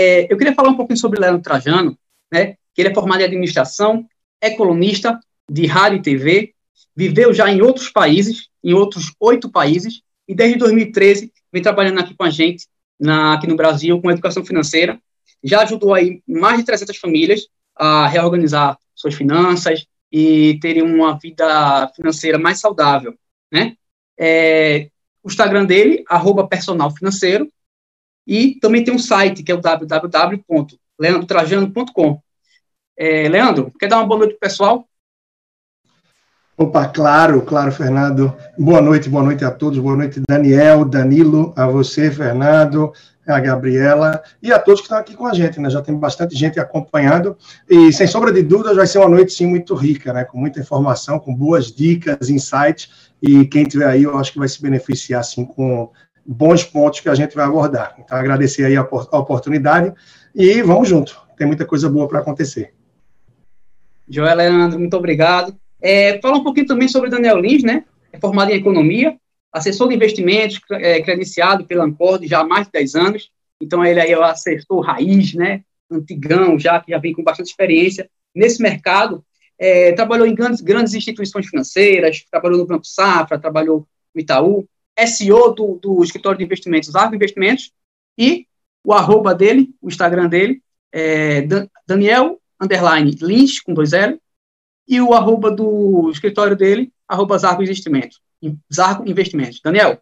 é, eu queria falar um pouquinho sobre Leandro Trajano, né, que ele é formado em administração, é colunista de rádio e TV, viveu já em outros países, em outros oito países, e desde 2013 vem trabalhando aqui com a gente, na, aqui no Brasil, com educação financeira. Já ajudou aí mais de 300 famílias a reorganizar suas finanças e terem uma vida financeira mais saudável, né? É, o Instagram dele, arroba personal financeiro, e também tem um site, que é o www.leandrotrajano.com. É, Leandro, quer dar uma boa noite para o pessoal? Opa, claro, claro, Fernando. Boa noite, boa noite a todos. Boa noite, Daniel, Danilo, a você, Fernando, a Gabriela e a todos que estão aqui com a gente, né? Já tem bastante gente acompanhando e, sem sombra de dúvidas, vai ser uma noite, sim, muito rica, né? Com muita informação, com boas dicas, insights e quem tiver aí, eu acho que vai se beneficiar, assim, com bons pontos que a gente vai abordar. Então, agradecer aí a, a oportunidade e vamos junto. Tem muita coisa boa para acontecer. Joel Leandro, muito obrigado. É, fala um pouquinho também sobre Daniel Lins, né? É formado em economia, assessor de investimentos, é, credenciado pela Ancord já há mais de 10 anos. Então, ele aí é o assessor raiz, né? Antigão, já que já vem com bastante experiência nesse mercado. É, trabalhou em grandes, grandes instituições financeiras, trabalhou no Banco Safra, trabalhou no Itaú, SEO do, do escritório de investimentos, Arco Investimentos, e o arroba dele, o Instagram dele, é Daniel underline Lins, com dois L, e o arroba do escritório dele, arroba Zarco Investimentos. Zarco Investimentos. Daniel,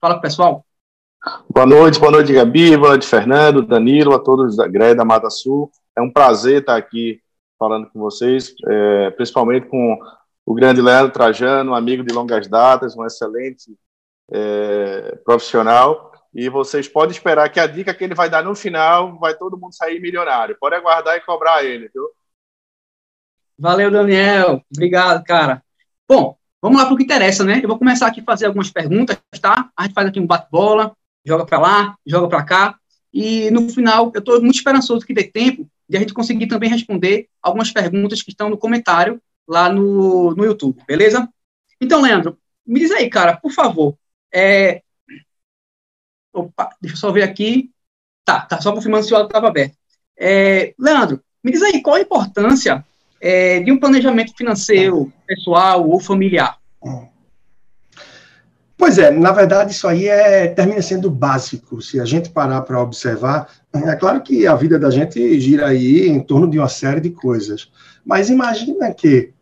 fala com o pessoal. Boa noite, boa noite, Gabi, boa noite, Fernando, Danilo, a todos da Gré da Mata Sul. É um prazer estar aqui falando com vocês, é, principalmente com o grande Leandro Trajano, um amigo de longas datas, um excelente é, profissional. E vocês podem esperar que a dica que ele vai dar no final vai todo mundo sair milionário. Pode aguardar e cobrar ele, viu? Valeu, Daniel. Obrigado, cara. Bom, vamos lá para o que interessa, né? Eu vou começar aqui a fazer algumas perguntas, tá? A gente faz aqui um bate-bola, joga para lá, joga para cá. E no final, eu estou muito esperançoso que dê tempo de a gente conseguir também responder algumas perguntas que estão no comentário lá no, no YouTube, beleza? Então, Leandro, me diz aí, cara, por favor. É... Opa, deixa eu só ver aqui. Tá, tá só confirmando se o áudio estava aberto. É... Leandro, me diz aí qual a importância é, de um planejamento financeiro pessoal ou familiar? Pois é, na verdade isso aí é, termina sendo básico. Se a gente parar para observar, é claro que a vida da gente gira aí em torno de uma série de coisas. Mas imagina que,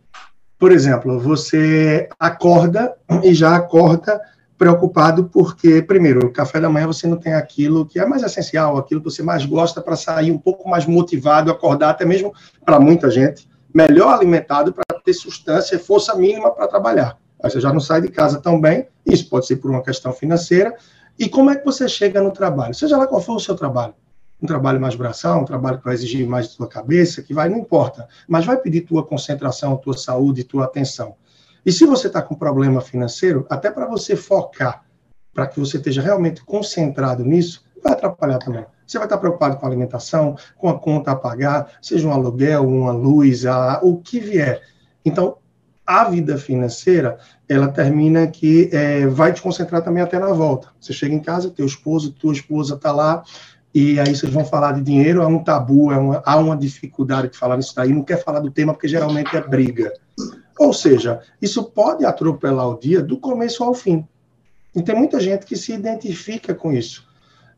por exemplo, você acorda e já acorda preocupado porque, primeiro, o café da manhã você não tem aquilo que é mais essencial, aquilo que você mais gosta para sair um pouco mais motivado, acordar, até mesmo para muita gente melhor alimentado para ter substância e força mínima para trabalhar. Aí você já não sai de casa tão bem, isso pode ser por uma questão financeira. E como é que você chega no trabalho? Seja lá qual for o seu trabalho. Um trabalho mais braçal, um trabalho que vai exigir mais de tua cabeça, que vai, não importa, mas vai pedir tua concentração, tua saúde, tua atenção. E se você está com problema financeiro, até para você focar, para que você esteja realmente concentrado nisso, vai atrapalhar também. Você vai estar preocupado com a alimentação, com a conta a pagar, seja um aluguel, uma luz, a, o que vier. Então, a vida financeira, ela termina que é, vai te concentrar também até na volta. Você chega em casa, teu esposo, tua esposa está lá, e aí vocês vão falar de dinheiro, é um tabu, é uma, há uma dificuldade de falar nisso daí, não quer falar do tema porque geralmente é briga. Ou seja, isso pode atropelar o dia do começo ao fim. E tem muita gente que se identifica com isso.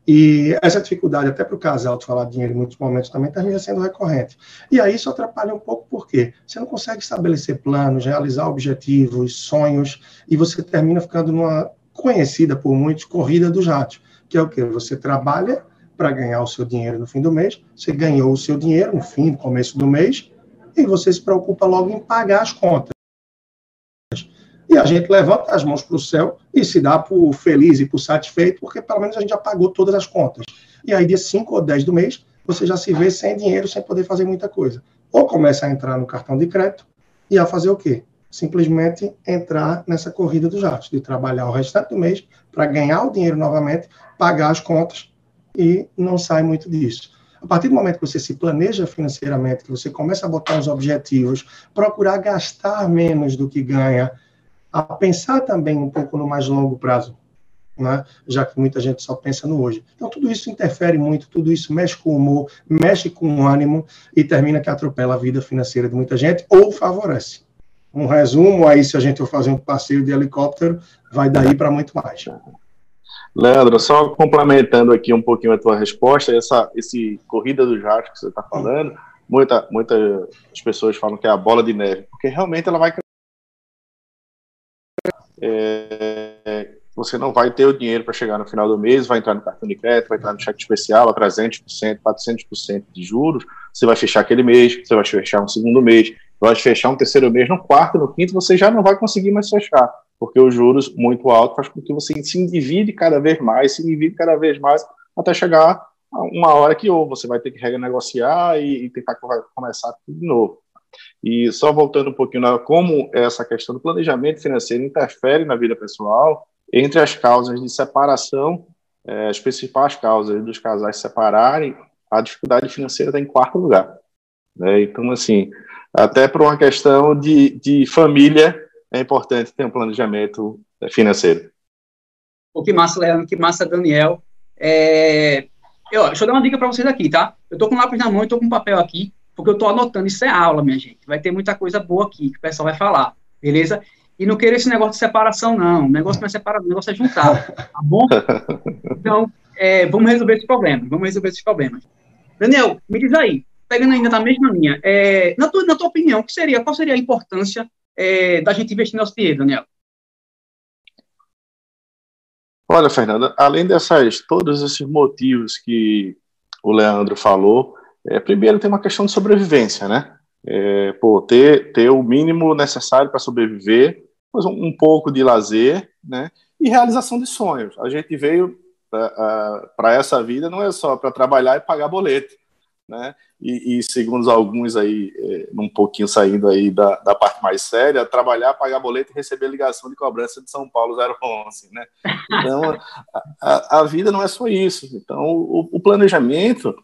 E essa dificuldade, até para o casal, de falar dinheiro em muitos momentos também termina sendo recorrente. E aí isso atrapalha um pouco, porque você não consegue estabelecer planos, realizar objetivos, sonhos, e você termina ficando numa conhecida por muitos corrida do jato, que é o que? Você trabalha para ganhar o seu dinheiro no fim do mês, você ganhou o seu dinheiro no fim, no começo do mês, e você se preocupa logo em pagar as contas e a gente levanta as mãos para o céu e se dá por feliz e por satisfeito, porque pelo menos a gente já pagou todas as contas. E aí, dia 5 ou 10 do mês, você já se vê sem dinheiro, sem poder fazer muita coisa. Ou começa a entrar no cartão de crédito e a fazer o quê? Simplesmente entrar nessa corrida dos jatos, de trabalhar o restante do mês para ganhar o dinheiro novamente, pagar as contas e não sai muito disso. A partir do momento que você se planeja financeiramente, que você começa a botar os objetivos, procurar gastar menos do que ganha, a pensar também um pouco no mais longo prazo. né? já que muita gente só pensa no hoje. Então, tudo isso interfere muito, tudo isso mexe com o humor, mexe com o ânimo e termina que atropela a vida financeira de muita gente ou favorece. Um resumo, aí se a gente for fazer um passeio de helicóptero, vai daí para muito mais. Leandro, só complementando aqui um pouquinho a tua resposta, essa esse corrida do jato que você está falando, muita, muitas pessoas falam que é a bola de neve, porque realmente ela vai é, você não vai ter o dinheiro para chegar no final do mês, vai entrar no cartão de crédito, vai entrar no cheque especial a 300%, 400% de juros, você vai fechar aquele mês, você vai fechar um segundo mês, vai fechar um terceiro mês, no quarto, no quinto, você já não vai conseguir mais fechar, porque os juros muito altos faz com que você se endivide cada vez mais, se endivide cada vez mais, até chegar a uma hora que ou você vai ter que renegociar e, e tentar começar tudo de novo. E só voltando um pouquinho na como essa questão do planejamento financeiro interfere na vida pessoal, entre as causas de separação, é, as principais causas dos casais se separarem, a dificuldade financeira está em quarto lugar. Né? Então, assim, até por uma questão de, de família, é importante ter um planejamento financeiro. Pô, que massa, Leandro, que massa, Daniel. É... Eu, deixa eu dar uma dica para vocês aqui, tá? Eu tô com lápis na mão e tô com um papel aqui, porque eu tô anotando, isso é aula, minha gente. Vai ter muita coisa boa aqui que o pessoal vai falar, beleza? E não querer esse negócio de separação, não. O negócio não é separar, o negócio é juntar, tá bom? Então, é, vamos resolver esse problema, vamos resolver esses problemas. Daniel, me diz aí, pegando ainda na mesma linha, é, na, tua, na tua opinião, que seria, qual seria a importância é, da gente investir no nosso dinheiro, Daniel? Olha, Fernanda, além dessas todos esses motivos que o Leandro falou, é, primeiro tem uma questão de sobrevivência, né? É, pô, ter, ter o mínimo necessário para sobreviver, mas um, um, pouco de lazer, né? E realização de sonhos. A gente veio para essa vida não é só para trabalhar e pagar boleto, né? E, e, segundo alguns aí, é, um pouquinho saindo aí da, da parte mais séria, trabalhar, pagar boleto e receber ligação de cobrança de São Paulo 011, né? Então, a, a, vida não é só isso. Então, o, o, planejamento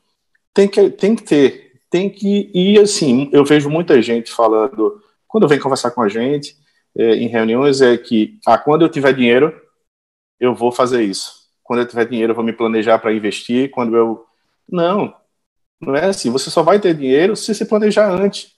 tem que, tem que ter, tem que ir assim. Eu vejo muita gente falando, quando vem conversar com a gente é, em reuniões, é que, ah, quando eu tiver dinheiro, eu vou fazer isso. Quando eu tiver dinheiro, eu vou me planejar para investir. Quando eu. Não, não é assim. Você só vai ter dinheiro se se planejar antes.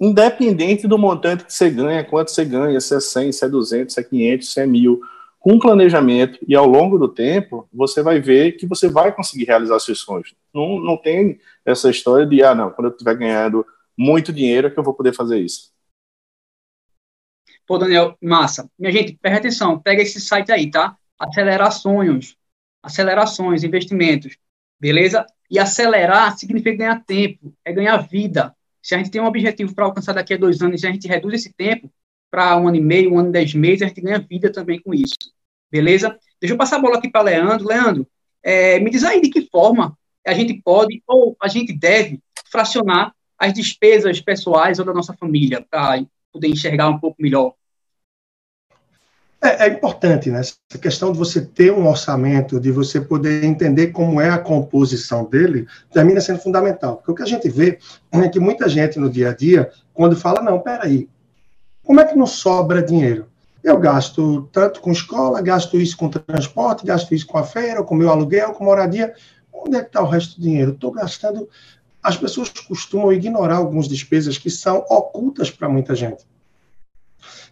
Independente do montante que você ganha, quanto você ganha, se é 100, se é 200, se é 500, se é 1000. Com planejamento e ao longo do tempo, você vai ver que você vai conseguir realizar seus sonhos. Não, não tem essa história de, ah, não, quando eu estiver ganhando muito dinheiro é que eu vou poder fazer isso. Pô, Daniel, massa. Minha gente, presta atenção, pega esse site aí, tá? Acelerar sonhos, acelerações, investimentos, beleza? E acelerar significa ganhar tempo, é ganhar vida. Se a gente tem um objetivo para alcançar daqui a dois anos e a gente reduz esse tempo para um ano e meio, um ano e dez meses, a gente ganha vida também com isso. Beleza? Deixa eu passar a bola aqui para Leandro. Leandro, é, me diz aí de que forma a gente pode ou a gente deve fracionar as despesas pessoais ou da nossa família para poder enxergar um pouco melhor é, é, importante, né? Essa questão de você ter um orçamento, de você poder entender como é a composição dele, termina sendo fundamental. Porque o que a gente vê é que muita gente no dia a dia, quando fala, não, peraí, como é que não sobra dinheiro? Eu gasto tanto com escola, gasto isso com transporte, gasto isso com a feira, com meu aluguel, com moradia. Onde é que está o resto do dinheiro? Estou gastando. As pessoas costumam ignorar algumas despesas que são ocultas para muita gente.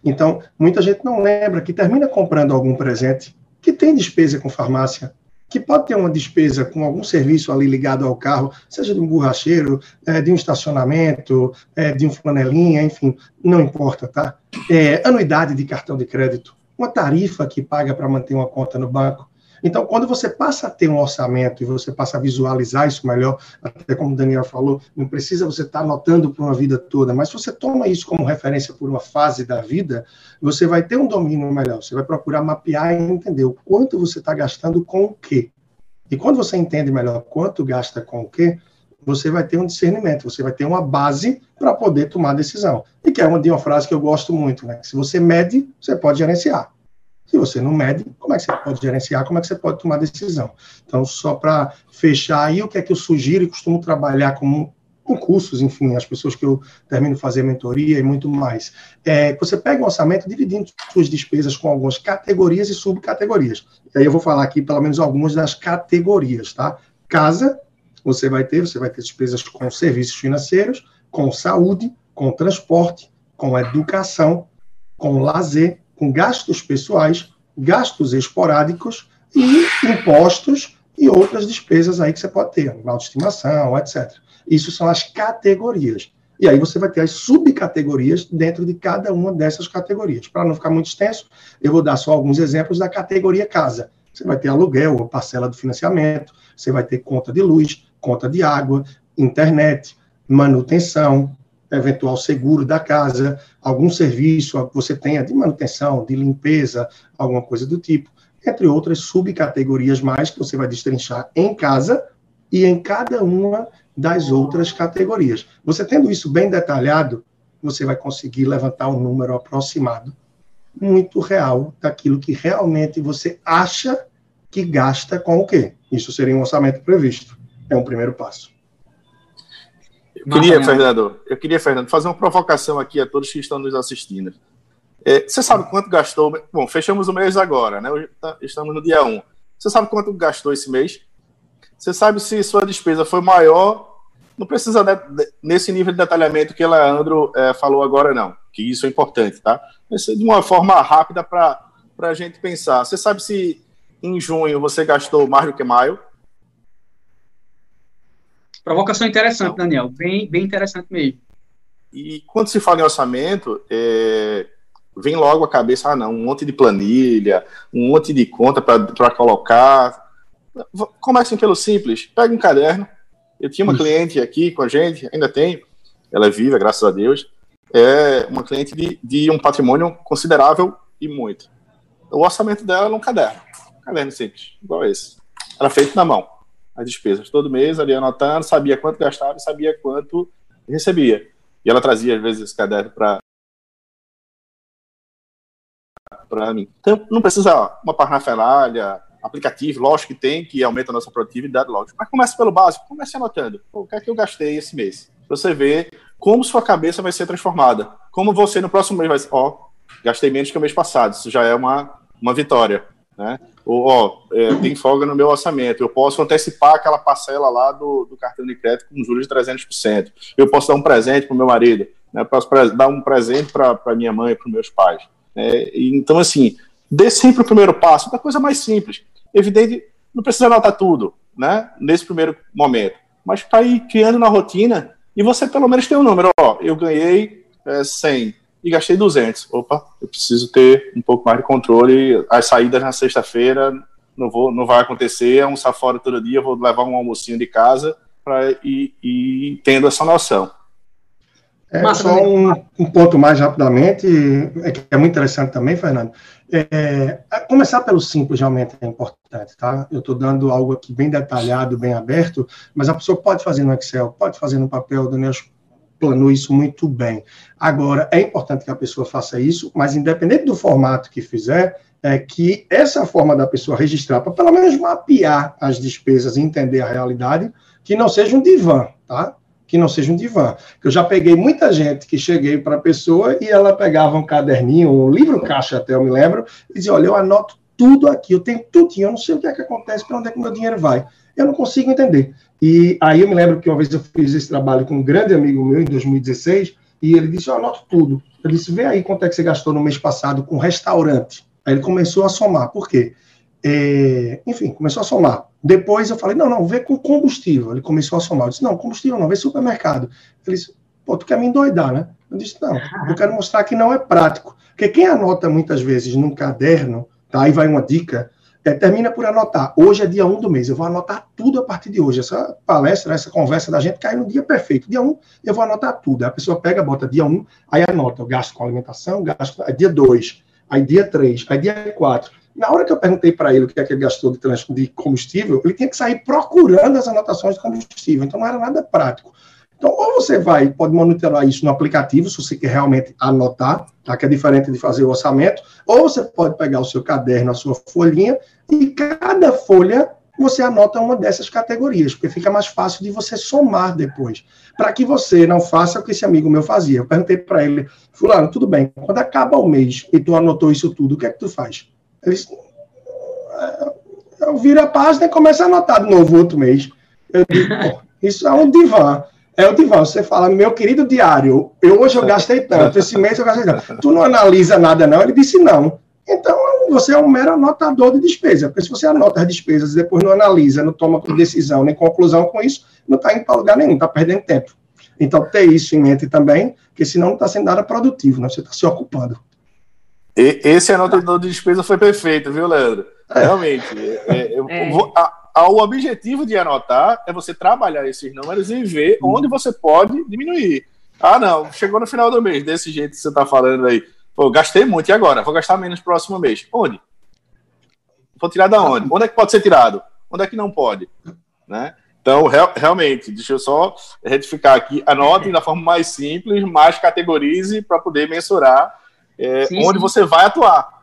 Então, muita gente não lembra que termina comprando algum presente que tem despesa com farmácia, que pode ter uma despesa com algum serviço ali ligado ao carro, seja de um borracheiro, é, de um estacionamento, é, de um flanelinha, enfim, não importa, tá? É, anuidade de cartão de crédito, uma tarifa que paga para manter uma conta no banco. Então, quando você passa a ter um orçamento e você passa a visualizar isso melhor, até como o Daniel falou, não precisa você estar anotando por uma vida toda, mas se você toma isso como referência por uma fase da vida, você vai ter um domínio melhor. Você vai procurar mapear e entender o quanto você está gastando com o quê. E quando você entende melhor quanto gasta com o quê, você vai ter um discernimento, você vai ter uma base para poder tomar decisão. E que é uma de uma frase que eu gosto muito, né? Se você mede, você pode gerenciar. Se você não mede, como é que você pode gerenciar, como é que você pode tomar decisão? Então, só para fechar aí, o que é que eu sugiro e costumo trabalhar como concursos, enfim, as pessoas que eu termino fazer mentoria e muito mais. É, você pega um orçamento dividindo suas despesas com algumas categorias e subcategorias. E aí eu vou falar aqui pelo menos algumas das categorias, tá? Casa, você vai ter, você vai ter despesas com serviços financeiros, com saúde, com transporte, com educação, com lazer, com gastos pessoais, gastos esporádicos e impostos e outras despesas aí que você pode ter, animal de estimação, etc. Isso são as categorias. E aí você vai ter as subcategorias dentro de cada uma dessas categorias. Para não ficar muito extenso, eu vou dar só alguns exemplos da categoria casa. Você vai ter aluguel, parcela do financiamento, você vai ter conta de luz, conta de água, internet, manutenção, eventual seguro da casa, algum serviço que você tenha de manutenção, de limpeza, alguma coisa do tipo, entre outras subcategorias mais que você vai destrinchar em casa e em cada uma das outras categorias. Você tendo isso bem detalhado, você vai conseguir levantar um número aproximado, muito real, daquilo que realmente você acha que gasta com o quê? Isso seria um orçamento previsto. É um primeiro passo. Eu queria, Fernando, eu queria, Fernando, fazer uma provocação aqui a todos que estão nos assistindo. É, você sabe quanto gastou? Bom, fechamos o mês agora, né? Tá, estamos no dia 1. Você sabe quanto gastou esse mês? Você sabe se sua despesa foi maior não precisa nesse nível de detalhamento que Leandro é, falou agora, não, que isso é importante, tá? Mas de uma forma rápida para a gente pensar. Você sabe se em junho você gastou mais do que maio? Provocação interessante, Daniel, bem, bem interessante mesmo. E quando se fala em orçamento, é, vem logo a cabeça, ah, não, um monte de planilha, um monte de conta para colocar. Comecem pelo simples, pega um caderno, eu tinha uma cliente aqui com a gente, ainda tem, ela é viva, graças a Deus, é uma cliente de, de um patrimônio considerável e muito. O orçamento dela era um caderno, um caderno simples, igual esse. Era feito na mão, as despesas, todo mês ali anotando, sabia quanto gastava e sabia quanto recebia. E ela trazia, às vezes, esse caderno para para mim. Então, não precisa uma parnafalha, aplicativo, lógico que tem, que aumenta a nossa produtividade, lógico. Mas comece pelo básico, comece anotando. o que é que eu gastei esse mês? Você vê como sua cabeça vai ser transformada. Como você no próximo mês vai ó, gastei menos que o mês passado, isso já é uma, uma vitória. Né? Ou, ó, é, tem folga no meu orçamento, eu posso antecipar aquela parcela lá do, do cartão de crédito com juros de 300%. Eu posso dar um presente para o meu marido, né? posso dar um presente para minha mãe, para os meus pais. Né? então, assim, dê sempre o primeiro passo, da coisa mais simples. Evidente, não precisa anotar tudo, né, nesse primeiro momento, mas para ir criando na rotina e você pelo menos tem um número, ó, eu ganhei é, 100 e gastei 200. Opa, eu preciso ter um pouco mais de controle. As saídas na sexta-feira não vou, não vai acontecer, almoçar fora todo dia, vou levar um almocinho de casa para ir, ir tendo essa noção. É, só um, um, ponto mais rapidamente, é que é muito interessante também, Fernando. É, começar pelo simples realmente é importante, tá? Eu estou dando algo aqui bem detalhado, bem aberto, mas a pessoa pode fazer no Excel, pode fazer no papel, Daniel planou isso muito bem. Agora, é importante que a pessoa faça isso, mas independente do formato que fizer, é que essa forma da pessoa registrar, para pelo menos mapear as despesas e entender a realidade, que não seja um divã, tá? que não seja um divã. Eu já peguei muita gente que cheguei para a pessoa e ela pegava um caderninho, um livro caixa até, eu me lembro, e dizia, olha, eu anoto tudo aqui, eu tenho tudinho, eu não sei o que é que acontece, para onde é que o meu dinheiro vai. Eu não consigo entender. E aí eu me lembro que uma vez eu fiz esse trabalho com um grande amigo meu, em 2016, e ele disse, eu anoto tudo. Eu disse, vê aí quanto é que você gastou no mês passado com restaurante. Aí ele começou a somar. Por quê? É, enfim, começou a somar. Depois eu falei, não, não, vê com combustível. Ele começou a somar. Eu disse, não, combustível não, vê supermercado. Ele disse, pô, tu quer me endoidar, né? Eu disse, não, eu quero mostrar que não é prático. Porque quem anota muitas vezes num caderno, tá? Aí vai uma dica, termina por anotar. Hoje é dia 1 do mês, eu vou anotar tudo a partir de hoje. Essa palestra, essa conversa da gente cai no dia perfeito. Dia 1, eu vou anotar tudo. A pessoa pega, bota dia 1, aí anota, eu gasto com alimentação, gasto. Aí dia 2, aí dia 3, aí dia 4. Na hora que eu perguntei para ele o que é que ele gastou de, de combustível, ele tinha que sair procurando as anotações de combustível. Então não era nada prático. Então, ou você vai, pode monitorar isso no aplicativo, se você quer realmente anotar, tá? que é diferente de fazer o orçamento, ou você pode pegar o seu caderno, a sua folhinha, e cada folha você anota uma dessas categorias, porque fica mais fácil de você somar depois. Para que você não faça o que esse amigo meu fazia. Eu perguntei para ele, fulano, tudo bem, quando acaba o mês e tu anotou isso tudo, o que é que tu faz? Ele disse, é, eu viro a página e começo a anotar de novo outro mês. Eu digo, isso é um divã. É o divã. Você fala, meu querido diário, eu hoje eu gastei tanto, esse mês eu gastei tanto. Tu não analisa nada, não? Ele disse, não. Então, você é um mero anotador de despesa. Porque se você anota as despesas e depois não analisa, não toma decisão nem conclusão com isso, não está indo para lugar nenhum, está perdendo tempo. Então, ter isso em mente também, porque senão não está sendo nada produtivo, né? você está se ocupando. E, esse anotador de despesa foi perfeito, viu, Leandro? É. Realmente. É, eu, é. Vou, a, o objetivo de anotar é você trabalhar esses números e ver onde você pode diminuir. Ah, não, chegou no final do mês, desse jeito que você está falando aí Pô, gastei muito, e agora? Vou gastar menos no próximo mês. Onde? Vou tirar da onde? Onde é que pode ser tirado? Onde é que não pode? Né? Então, real, realmente, deixa eu só retificar aqui. Anote da forma mais simples, mais categorize para poder mensurar é, onde você vai atuar.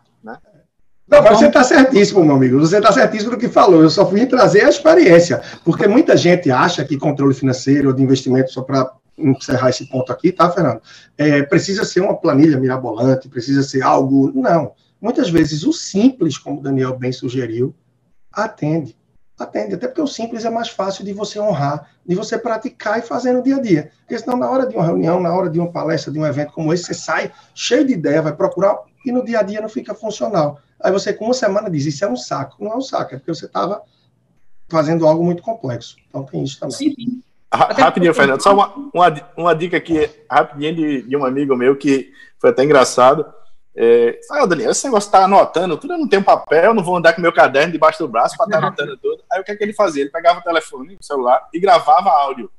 Não, mas você está certíssimo, meu amigo. Você está certíssimo no que falou. Eu só fui trazer a experiência. Porque muita gente acha que controle financeiro ou de investimento, só para encerrar esse ponto aqui, tá, Fernando? É, precisa ser uma planilha mirabolante, precisa ser algo. Não. Muitas vezes o simples, como o Daniel bem sugeriu, atende. Atende, até porque o simples é mais fácil de você honrar, de você praticar e fazer no dia a dia. Porque senão, na hora de uma reunião, na hora de uma palestra, de um evento como esse, você sai cheio de ideia, vai procurar e no dia a dia não fica funcional. Aí você, com uma semana, diz: Isso é um saco. Não é um saco, é porque você estava fazendo algo muito complexo. Então tem isso também. Sim, Rapidinho, Fernando, só uma, uma, uma dica aqui, rapidinho, de, de um amigo meu que foi até engraçado. É, ah, Daniel, esse negócio tá anotando tudo, eu não tenho papel, não vou andar com meu caderno debaixo do braço para estar tá anotando tudo. Aí o que é que ele fazia? Ele pegava o telefone, o celular e gravava áudio.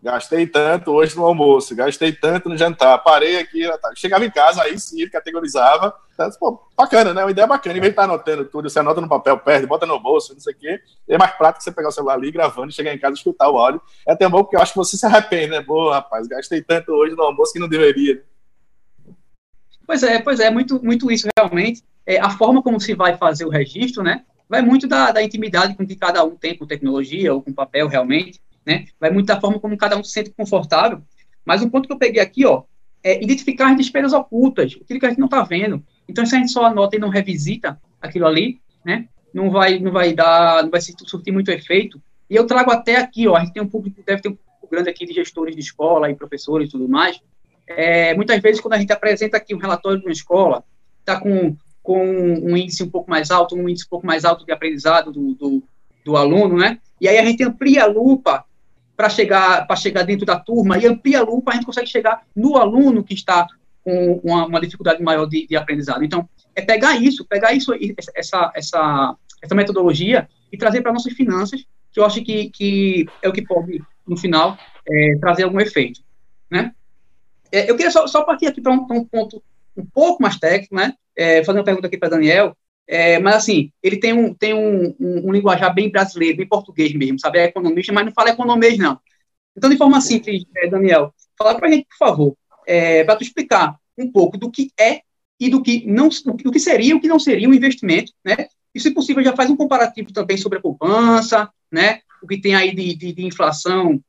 Gastei tanto hoje no almoço, gastei tanto no jantar, parei aqui, tá. chegava em casa, aí sim categorizava. Tá, pô, bacana, né? Uma ideia bacana. Em vez de estar anotando tudo, você anota no papel, perde, bota no bolso, não sei o quê. É mais prático você pegar o celular ali, gravando, chegar em casa escutar o áudio. É até bom porque eu acho que você se arrepende, né? Boa, rapaz, gastei tanto hoje no almoço que não deveria. Pois é, pois é, muito, muito isso realmente. É, a forma como se vai fazer o registro, né? Vai muito da, da intimidade com que cada um tem com tecnologia ou com papel realmente né? Vai muito da forma como cada um se sente confortável. Mas o ponto que eu peguei aqui, ó, é identificar as despesas ocultas, aquilo que a gente não está vendo. Então, se a gente só anota e não revisita aquilo ali, né? Não vai, não vai dar, não vai surtir muito efeito. E eu trago até aqui, ó, a gente tem um público, deve ter um público grande aqui de gestores de escola e professores e tudo mais. É, muitas vezes, quando a gente apresenta aqui um relatório de uma escola, está com, com um índice um pouco mais alto, um índice um pouco mais alto de aprendizado do, do, do aluno, né? E aí a gente amplia a lupa para chegar, para chegar dentro da turma e amplia a lupa, a gente consegue chegar no aluno que está com uma, uma dificuldade maior de, de, aprendizado. Então, é pegar isso, pegar isso, essa, essa, essa metodologia e trazer para nossas finanças, que eu acho que, que é o que pode, no final, é, trazer algum efeito, né? É, eu queria só, só partir aqui para um, um, ponto um pouco mais técnico, né? É, fazer uma pergunta aqui para Daniel. É, mas, assim, ele tem, um, tem um, um, um, linguajar bem brasileiro, bem português mesmo, sabe? É economista, mas não fala economês, não. Então, de forma simples, é, Daniel, fala para a gente, por favor, é, para tu explicar um pouco do que é e do que não, do que seria o que não seria um investimento, né? E, se possível, já faz um comparativo também sobre a poupança, né? O que tem aí de, de, de inflação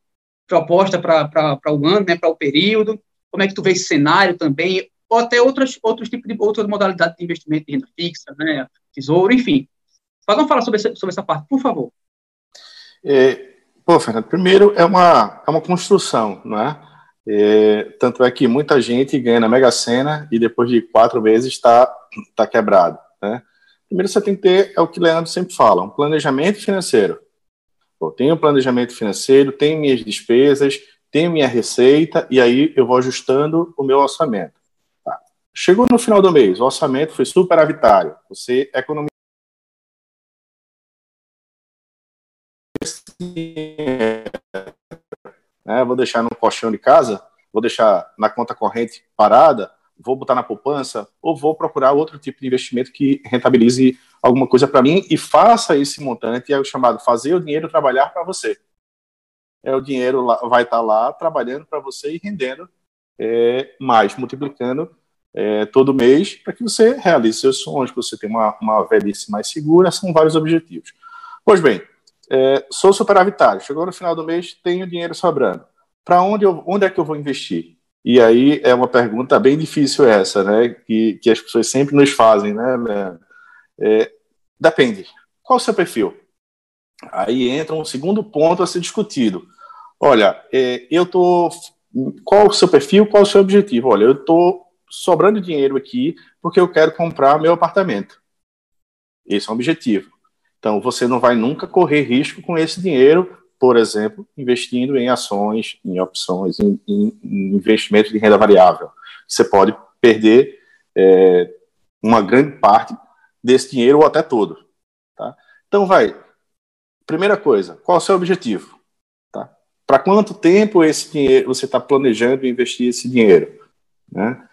proposta para o ano, né? Para o período. Como é que tu vê esse cenário também? Ou até outras, outros tipos de outras modalidades de investimento de renda fixa, né, tesouro, enfim. Vamos falar sobre essa, sobre essa parte, por favor. É, pô, Fernando, primeiro é uma, é uma construção, não é? é? Tanto é que muita gente ganha na Mega Sena e depois de quatro meses está tá quebrado, né? Primeiro você tem que ter, é o que o Leandro sempre fala, um planejamento financeiro. Eu tenho um planejamento financeiro, tenho minhas despesas, tenho minha receita, e aí eu vou ajustando o meu orçamento. Chegou no final do mês, o orçamento foi superavitário. Você economizou. Né, vou deixar no colchão de casa, vou deixar na conta corrente parada, vou botar na poupança, ou vou procurar outro tipo de investimento que rentabilize alguma coisa para mim e faça esse montante, é o chamado fazer o dinheiro trabalhar para você. É o dinheiro vai estar tá lá trabalhando para você e rendendo é, mais, multiplicando é, todo mês para que você realize seus sonhos, para você ter uma, uma velhice mais segura, são vários objetivos. Pois bem, é, sou superavitário, chegou no final do mês, tenho dinheiro sobrando. Para onde, onde é que eu vou investir? E aí é uma pergunta bem difícil essa, né? Que, que as pessoas sempre nos fazem, né? É, depende. Qual o seu perfil? Aí entra um segundo ponto a ser discutido. Olha, é, eu tô. Qual o seu perfil? Qual o seu objetivo? Olha, eu tô sobrando dinheiro aqui porque eu quero comprar meu apartamento. Esse é o objetivo. Então, você não vai nunca correr risco com esse dinheiro, por exemplo, investindo em ações, em opções, em, em, em investimento de renda variável. Você pode perder é, uma grande parte desse dinheiro ou até todo. Tá? Então, vai. Primeira coisa, qual é o seu objetivo? Tá? Para quanto tempo esse dinheiro você está planejando investir esse dinheiro? Né?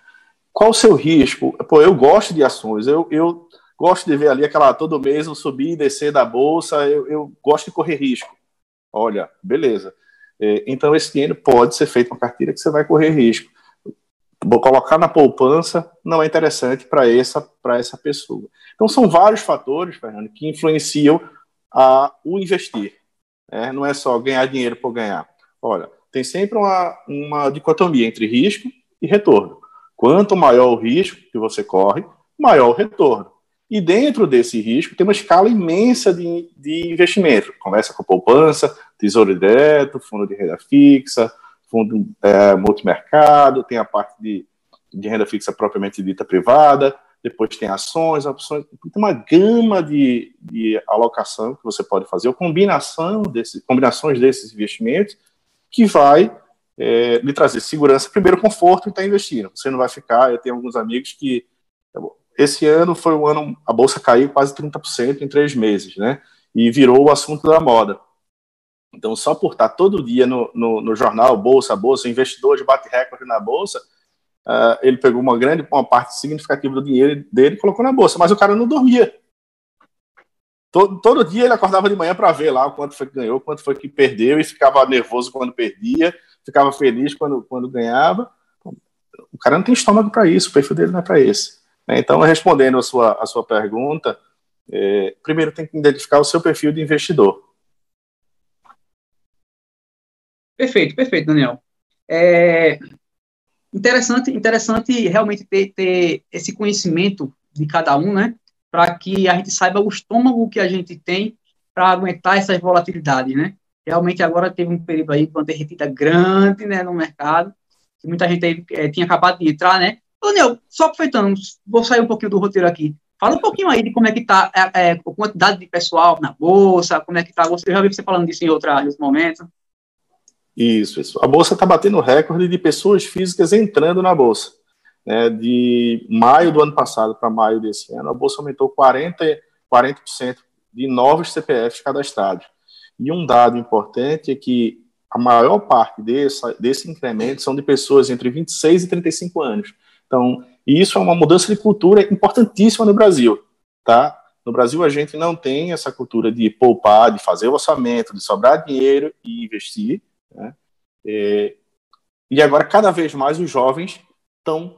Qual o seu risco? Pô, eu gosto de ações, eu, eu gosto de ver ali aquela todo mês eu subir e descer da bolsa, eu, eu gosto de correr risco. Olha, beleza. É, então esse dinheiro pode ser feito uma carteira que você vai correr risco. Vou colocar na poupança não é interessante para essa essa pessoa. Então são vários fatores, Fernando, que influenciam a o investir. Né? Não é só ganhar dinheiro por ganhar. Olha, tem sempre uma, uma dicotomia entre risco e retorno. Quanto maior o risco que você corre, maior o retorno. E dentro desse risco tem uma escala imensa de, de investimento. Começa com poupança, tesouro direto, fundo de renda fixa, fundo é, multimercado, tem a parte de, de renda fixa propriamente dita privada, depois tem ações, opções, tem uma gama de, de alocação que você pode fazer, ou combinação desse, combinações desses investimentos que vai é, lhe trazer segurança, primeiro conforto em estar investindo. Você não vai ficar, eu tenho alguns amigos que esse ano foi o ano, a bolsa caiu quase 30% em três meses, né? E virou o assunto da moda. Então, só por estar todo dia no, no, no jornal, bolsa, bolsa, investidor de bate recorde na bolsa, uh, ele pegou uma grande, uma parte significativa do dinheiro dele e colocou na bolsa, mas o cara não dormia. Todo, todo dia ele acordava de manhã para ver lá o quanto foi que ganhou, quanto foi que perdeu, e ficava nervoso quando perdia, ficava feliz quando, quando ganhava. O cara não tem estômago para isso, o perfil dele não é para esse. Né? Então, respondendo a sua, a sua pergunta, é, primeiro tem que identificar o seu perfil de investidor. Perfeito, perfeito, Daniel. É interessante, interessante realmente ter, ter esse conhecimento de cada um, né? Para que a gente saiba o estômago que a gente tem para aguentar essas volatilidades, né? Realmente agora teve um período aí com uma derretida grande, né, no mercado, que muita gente aí, é, tinha acabado de entrar, né? Daniel, só aproveitando, vou sair um pouquinho do roteiro aqui. Fala um pouquinho aí de como é que está é, é, a quantidade de pessoal na Bolsa, como é que está, você já vi você falando disso em, outra, em outro momento. Isso, isso. A Bolsa está batendo recorde de pessoas físicas entrando na Bolsa. Né, de maio do ano passado para maio desse ano, a Bolsa aumentou 40%, 40 de novos CPFs cadastrados. E um dado importante é que a maior parte desse, desse incremento são de pessoas entre 26 e 35 anos. Então, isso é uma mudança de cultura importantíssima no Brasil, tá? No Brasil, a gente não tem essa cultura de poupar, de fazer o orçamento, de sobrar dinheiro e investir. Né? É, e agora, cada vez mais, os jovens estão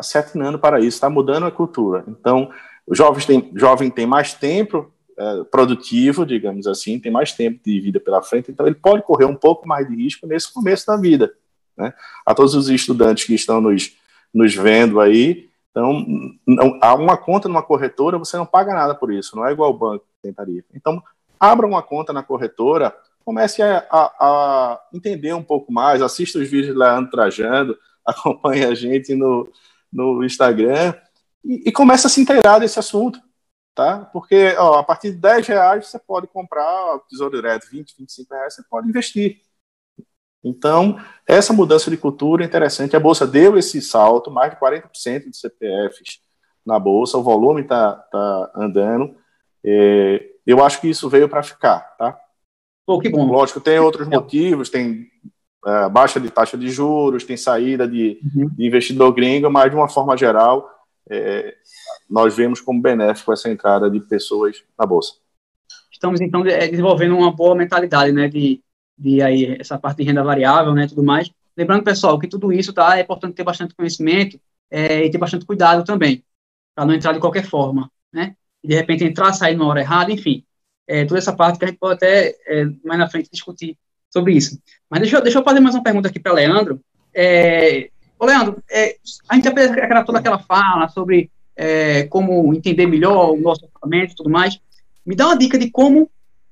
se atinando para isso, está mudando a cultura. Então, os jovens têm, jovem tem mais tempo é, produtivo, digamos assim, tem mais tempo de vida pela frente, então ele pode correr um pouco mais de risco nesse começo da vida. Né? A todos os estudantes que estão nos nos vendo aí. Então, não, há uma conta numa corretora, você não paga nada por isso, não é igual o banco que tem tarifa. Então, abra uma conta na corretora, comece a, a, a entender um pouco mais, assista os vídeos de Leandro Trajando, acompanhe a gente no, no Instagram e, e comece a se inteirar desse assunto, tá? Porque ó, a partir de 10 reais você pode comprar tesouro direto, 20, 25 reais você pode investir. Então, essa mudança de cultura é interessante. A Bolsa deu esse salto, mais de 40% de CPFs na Bolsa, o volume está tá andando. É, eu acho que isso veio para ficar, tá? Pô, que bom. Lógico, tem outros motivos, tem é, baixa de taxa de juros, tem saída de, uhum. de investidor gringo, mas de uma forma geral, é, nós vemos como benéfico essa entrada de pessoas na Bolsa. Estamos, então, desenvolvendo uma boa mentalidade, né, de de aí essa parte de renda variável, né, tudo mais. Lembrando, pessoal, que tudo isso tá é importante ter bastante conhecimento, é, e ter bastante cuidado também, para não entrar de qualquer forma, né? E de repente entrar, sair na hora errada, enfim. É, toda essa parte que a gente pode até é, mais na frente discutir sobre isso. Mas deixa, deixa eu fazer mais uma pergunta aqui para Leandro. É, ô Leandro, é, a fez aquela, toda aquela fala sobre é, como entender melhor o nosso orçamento e tudo mais. Me dá uma dica de como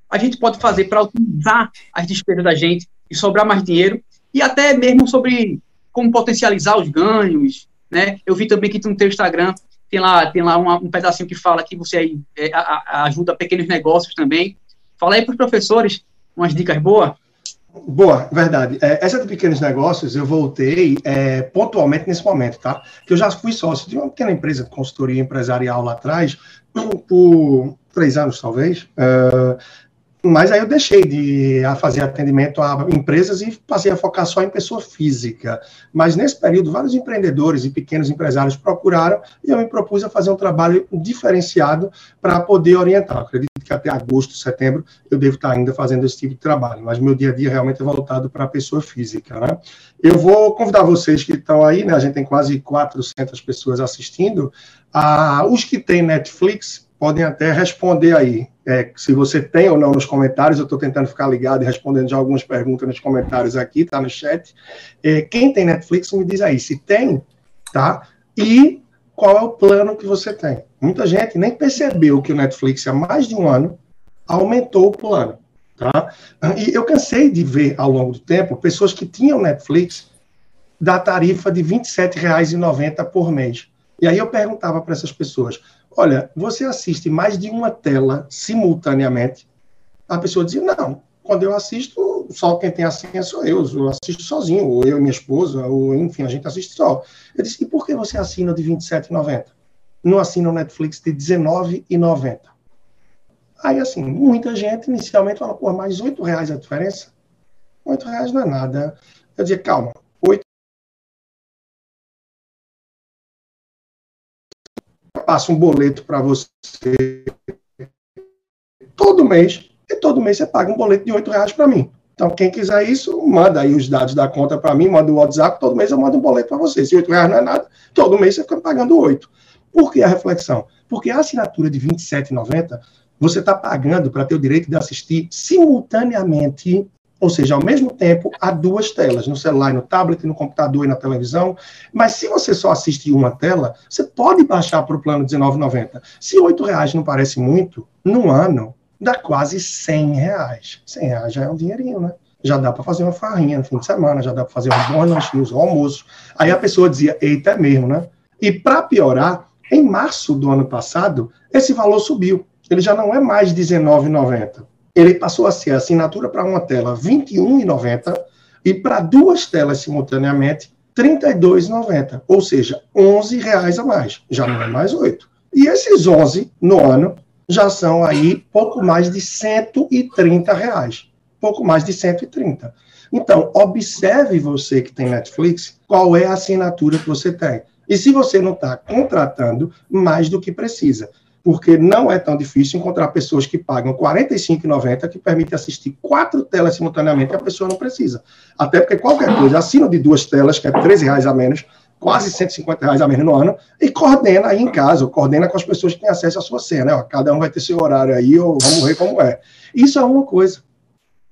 a gente pode fazer para utilizar as despesas da gente e sobrar mais dinheiro, e até mesmo sobre como potencializar os ganhos, né? Eu vi também que no teu Instagram tem lá, tem lá uma, um pedacinho que fala que você aí, é, a ajuda pequenos negócios também. Fala aí para os professores umas dicas boas. Boa, verdade. É, essa de pequenos negócios, eu voltei é, pontualmente nesse momento, tá? Que eu já fui sócio de uma pequena empresa de consultoria empresarial lá atrás, por três anos, talvez. Uh, mas aí eu deixei de fazer atendimento a empresas e passei a focar só em pessoa física. Mas nesse período, vários empreendedores e pequenos empresários procuraram e eu me propus a fazer um trabalho diferenciado para poder orientar. Eu acredito que até agosto, setembro, eu devo estar ainda fazendo esse tipo de trabalho, mas meu dia a dia realmente é voltado para a pessoa física. Né? Eu vou convidar vocês que estão aí, né? a gente tem quase 400 pessoas assistindo, a, os que têm Netflix, podem até responder aí. É, se você tem ou não nos comentários, eu estou tentando ficar ligado e respondendo já algumas perguntas nos comentários aqui, tá no chat. É, quem tem Netflix, me diz aí se tem, tá? E qual é o plano que você tem. Muita gente nem percebeu que o Netflix, há mais de um ano, aumentou o plano. Tá? E eu cansei de ver ao longo do tempo pessoas que tinham Netflix da tarifa de R$ 27,90 por mês. E aí eu perguntava para essas pessoas: Olha, você assiste mais de uma tela simultaneamente? A pessoa dizia, não. Quando eu assisto, só quem tem a senha sou eu. Eu assisto sozinho, ou eu e minha esposa, ou enfim, a gente assiste só. Eu disse, e por que você assina de R$ 27,90? Não assina o Netflix de R$ 19,90? Aí, assim, muita gente inicialmente fala, pô, mais R$ reais a diferença? R$ reais não é nada. Eu dizia, calma, passa um boleto para você todo mês, e todo mês você paga um boleto de oito reais para mim. Então, quem quiser isso, manda aí os dados da conta para mim, manda o WhatsApp, todo mês eu mando um boleto para você. Se oito reais não é nada, todo mês você fica pagando oito. Por que a reflexão? Porque a assinatura de R$ 27,90 você está pagando para ter o direito de assistir simultaneamente ou seja, ao mesmo tempo, há duas telas, no celular, no tablet, no computador e na televisão. Mas se você só assiste uma tela, você pode baixar para o plano R$19,90. Se R$ reais não parece muito, no ano, dá quase 100 reais. 100 reais já é um dinheirinho, né? Já dá para fazer uma farrinha no fim de semana, já dá para fazer um bom lanchinhos, um almoço. Aí a pessoa dizia, eita, é mesmo, né? E para piorar, em março do ano passado, esse valor subiu. Ele já não é mais R$19,90 ele passou a ser assinatura para uma tela R$ 21,90 e para duas telas simultaneamente R$ 32,90, ou seja, R$ 11,00 a mais, já não é mais 8. E esses 11 no ano já são aí pouco mais de 130 reais, pouco mais de 130. Então, observe você que tem Netflix, qual é a assinatura que você tem. E se você não está contratando mais do que precisa porque não é tão difícil encontrar pessoas que pagam R$ 45,90 que permite assistir quatro telas simultaneamente a pessoa não precisa. Até porque qualquer coisa, acima de duas telas, que é R$ reais a menos, quase 150 reais a menos no ano, e coordena aí em casa, coordena com as pessoas que têm acesso à sua senha, né? cada um vai ter seu horário aí, ou vamos ver como é. Isso é uma coisa,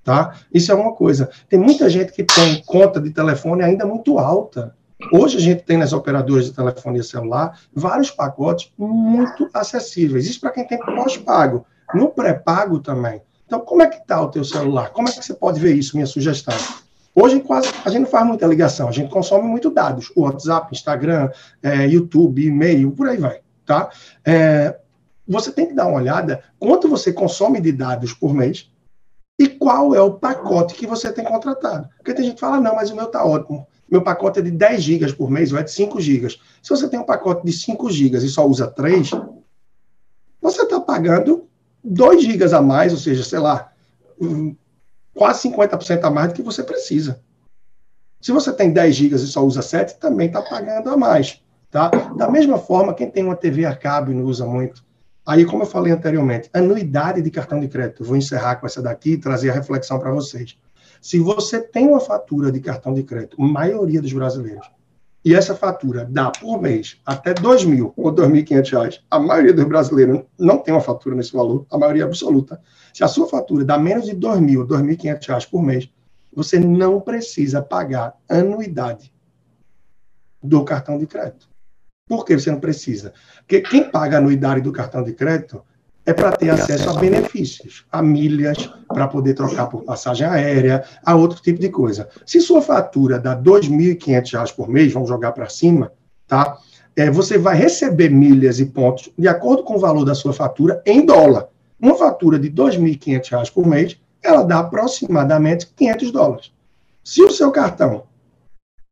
tá? Isso é uma coisa. Tem muita gente que tem conta de telefone ainda muito alta, Hoje a gente tem nas operadoras de telefonia celular vários pacotes muito acessíveis. Isso para quem tem pós-pago. No pré-pago também. Então, como é que está o teu celular? Como é que você pode ver isso? Minha sugestão. Hoje quase a gente não faz muita ligação, a gente consome muito dados. O WhatsApp, Instagram, é, YouTube, e-mail, por aí vai. Tá? É, você tem que dar uma olhada quanto você consome de dados por mês e qual é o pacote que você tem contratado. Porque tem gente que fala, não, mas o meu está ótimo meu pacote é de 10 gigas por mês, ou é de 5 gigas. Se você tem um pacote de 5 gigas e só usa 3, você está pagando 2 gigas a mais, ou seja, sei lá, quase 50% a mais do que você precisa. Se você tem 10 gigas e só usa 7, também está pagando a mais. Tá? Da mesma forma, quem tem uma TV a cabo e não usa muito, aí, como eu falei anteriormente, anuidade de cartão de crédito. Vou encerrar com essa daqui e trazer a reflexão para vocês. Se você tem uma fatura de cartão de crédito, maioria dos brasileiros e essa fatura dá por mês até R$ 2.000 ou R$ 2.500, a maioria dos brasileiros não tem uma fatura nesse valor, a maioria absoluta. Se a sua fatura dá menos de R$ 2.000 ou R$ 2.500 por mês, você não precisa pagar anuidade do cartão de crédito. Por que você não precisa? Porque quem paga a anuidade do cartão de crédito é para ter acesso a benefícios, a milhas, para poder trocar por passagem aérea, a outro tipo de coisa. Se sua fatura dá R$ 2.500 por mês, vamos jogar para cima, tá? É, você vai receber milhas e pontos de acordo com o valor da sua fatura em dólar. Uma fatura de R$ 2.500 por mês, ela dá aproximadamente 500 dólares. Se o seu cartão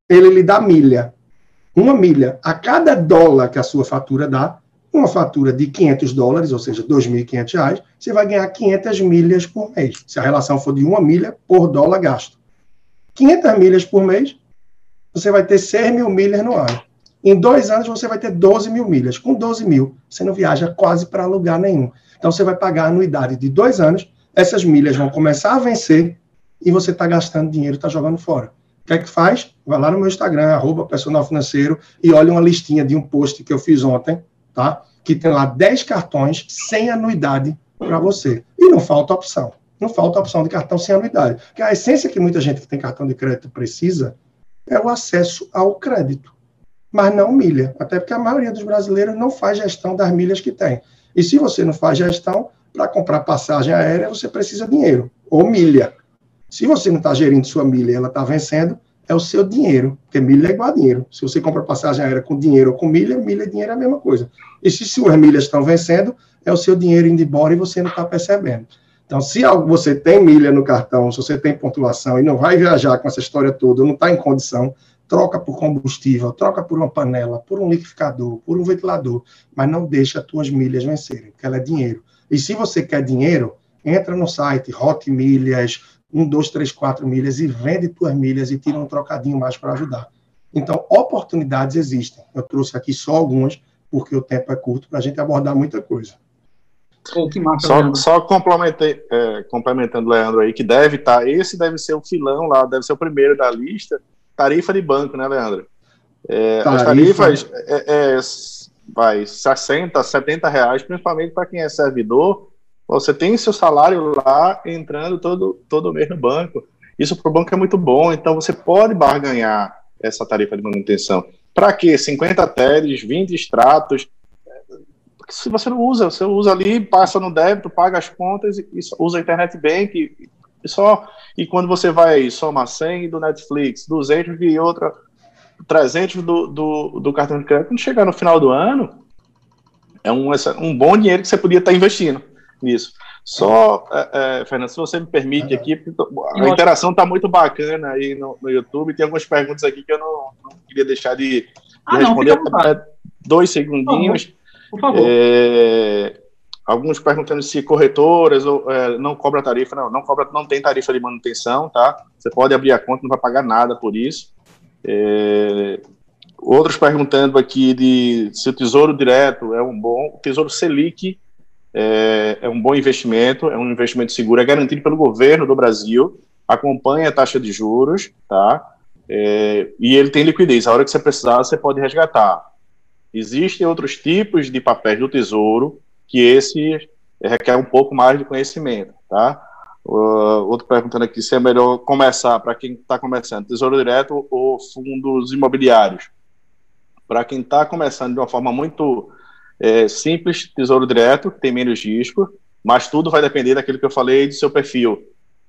ele lhe dá milha, uma milha a cada dólar que a sua fatura dá, uma fatura de 500 dólares, ou seja, 2.500 reais, você vai ganhar 500 milhas por mês, se a relação for de uma milha por dólar gasto. 500 milhas por mês, você vai ter 6 mil milhas no ano. Em dois anos, você vai ter 12 mil milhas. Com 12 mil, você não viaja quase para lugar nenhum. Então, você vai pagar a anuidade de dois anos, essas milhas vão começar a vencer e você está gastando dinheiro, está jogando fora. O que é que faz? Vai lá no meu Instagram, arroba personal financeiro, e olha uma listinha de um post que eu fiz ontem, tá? Que tem lá 10 cartões sem anuidade para você. E não falta opção. Não falta opção de cartão sem anuidade. Porque a essência que muita gente que tem cartão de crédito precisa é o acesso ao crédito. Mas não milha. Até porque a maioria dos brasileiros não faz gestão das milhas que tem. E se você não faz gestão, para comprar passagem aérea, você precisa de dinheiro, ou milha. Se você não está gerindo sua milha e ela está vencendo, é o seu dinheiro, porque milha é igual a dinheiro. Se você compra passagem aérea com dinheiro ou com milha, milha e dinheiro é a mesma coisa. E se suas milhas estão vencendo, é o seu dinheiro indo embora e você não está percebendo. Então, se você tem milha no cartão, se você tem pontuação e não vai viajar com essa história toda, não está em condição, troca por combustível, troca por uma panela, por um liquidificador, por um ventilador, mas não deixa as tuas milhas vencerem, porque ela é dinheiro. E se você quer dinheiro, entra no site Hot Milhas, um, dois, três, quatro milhas e vende tuas milhas e tira um trocadinho mais para ajudar. Então, oportunidades existem. Eu trouxe aqui só algumas, porque o tempo é curto para a gente abordar muita coisa. Massa, só, só complementei, é, complementando o Leandro aí, que deve estar, tá, esse deve ser o filão lá, deve ser o primeiro da lista, tarifa de banco, né, Leandro? É, tarifa. As tarifas é, é, vai 60, 70 reais, principalmente para quem é servidor, você tem seu salário lá entrando todo, todo mês no banco. Isso para o banco é muito bom, então você pode barganhar essa tarifa de manutenção. Para quê? 50 TEDs, 20 extratos. Se você não usa, você usa ali, passa no débito, paga as contas e, usa a internet bank e, só. E quando você vai somar 100 do Netflix, 200 de outra, 300 do, do, do cartão de crédito, quando chegar no final do ano, é um, um bom dinheiro que você podia estar investindo nisso. Só, é, é, Fernando, se você me permite aqui, a interação está muito bacana aí no, no, YouTube. Tem algumas perguntas aqui que eu não, não queria deixar de, de ah, responder. Não, dois segundinhos. Por favor. É, alguns perguntando se corretoras ou, é, não cobra tarifa. Não, não cobra, não tem tarifa de manutenção, tá? Você pode abrir a conta, não vai pagar nada por isso. É, outros perguntando aqui de se o Tesouro Direto é um bom. O Tesouro Selic é, é um bom investimento, é um investimento seguro, é garantido pelo governo do Brasil, acompanha a taxa de juros, tá? É, e ele tem liquidez. A hora que você precisar, você pode resgatar. Existem outros tipos de papéis do Tesouro que esse requer um pouco mais de conhecimento, tá? Uh, outro perguntando aqui se é melhor começar para quem está começando, Tesouro Direto ou fundos imobiliários. Para quem está começando de uma forma muito é, simples, tesouro direto, tem menos risco, mas tudo vai depender daquilo que eu falei do seu perfil.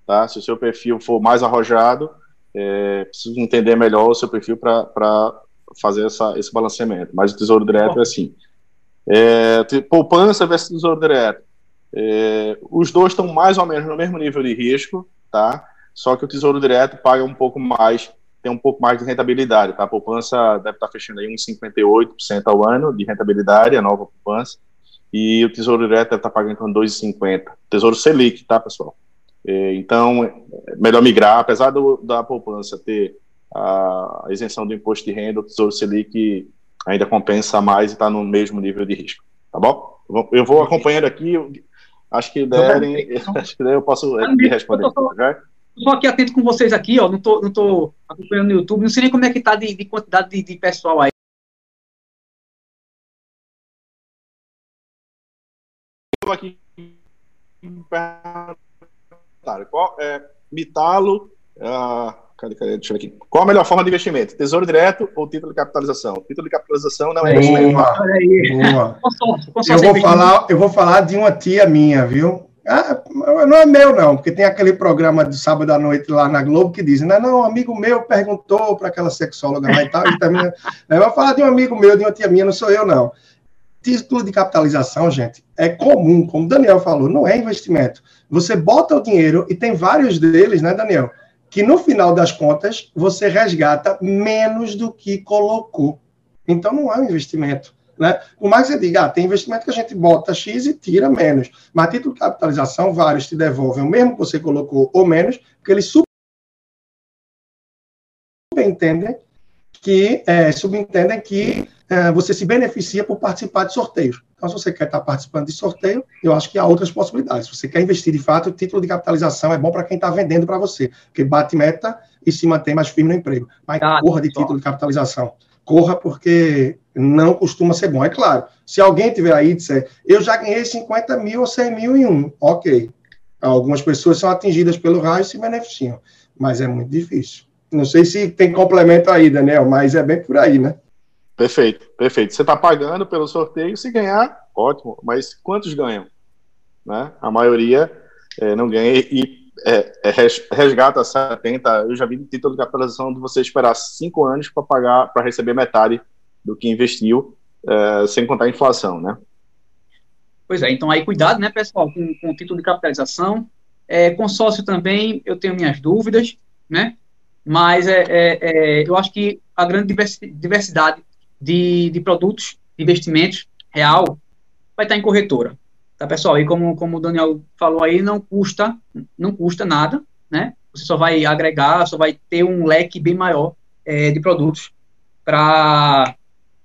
Tá? Se o seu perfil for mais arrojado, é, preciso entender melhor o seu perfil para fazer essa, esse balanceamento. Mas o tesouro direto é assim. É, poupança versus tesouro direto. É, os dois estão mais ou menos no mesmo nível de risco, tá? Só que o tesouro direto paga um pouco mais tem um pouco mais de rentabilidade, tá? A poupança deve estar fechando aí uns 58% ao ano de rentabilidade, a nova poupança, e o Tesouro Direto deve estar pagando em 2,50%. Tesouro Selic, tá, pessoal? É, então, é melhor migrar, apesar do, da poupança ter a isenção do imposto de renda, o Tesouro Selic ainda compensa mais e está no mesmo nível de risco, tá bom? Eu vou acompanhando aqui, acho que derem, acho que eu posso responder. Só aqui atento com vocês aqui, ó, não tô, não tô acompanhando no YouTube. Não sei nem como é que está de, de, quantidade de, de pessoal aí. aqui qual é Mitalo uh, cadê, cadê, deixa eu ver aqui. Qual a melhor forma de investimento? Tesouro direto ou título de capitalização? Título de capitalização não é investimento. Boa. Eu vou falar, eu vou falar de uma tia minha, viu? Ah, não é meu, não, porque tem aquele programa de sábado à noite lá na Globo que diz, não, não, um amigo meu perguntou para aquela sexóloga lá e tal, e também. Eu vou falar de um amigo meu, de uma tia minha, não sou eu, não. Título de capitalização, gente, é comum, como o Daniel falou, não é investimento. Você bota o dinheiro, e tem vários deles, né, Daniel? Que no final das contas, você resgata menos do que colocou. Então, não é um investimento. Né? Por mais que você diga, ah, tem investimento que a gente bota X e tira menos. Mas título de capitalização, vários te devolvem o mesmo que você colocou ou menos, porque eles subentendem que, é, subentendem que é, você se beneficia por participar de sorteios. Então, se você quer estar participando de sorteio, eu acho que há outras possibilidades. Se você quer investir de fato, o título de capitalização é bom para quem está vendendo para você, porque bate meta e se mantém mais firme no emprego. Mas ah, porra de título de capitalização corra porque não costuma ser bom. É claro, se alguém tiver aí e disser, eu já ganhei 50 mil ou 100 mil em um, ok. Algumas pessoas são atingidas pelo raio e se beneficiam, mas é muito difícil. Não sei se tem complemento aí, Daniel, mas é bem por aí, né? Perfeito, perfeito. Você está pagando pelo sorteio, se ganhar, ótimo, mas quantos ganham? Né? A maioria é, não ganha e é, é, resgata 70. Eu já vi título de capitalização de você esperar cinco anos para pagar, para receber metade do que investiu, é, sem contar a inflação, né? Pois é, então aí cuidado, né, pessoal, com, com o título de capitalização. É, consórcio também, eu tenho minhas dúvidas, né? Mas é, é, é eu acho que a grande diversidade de, de produtos, de investimentos real, vai estar em corretora. Tá, pessoal? E como, como o Daniel falou aí, não custa, não custa nada, né? Você só vai agregar, só vai ter um leque bem maior é, de produtos para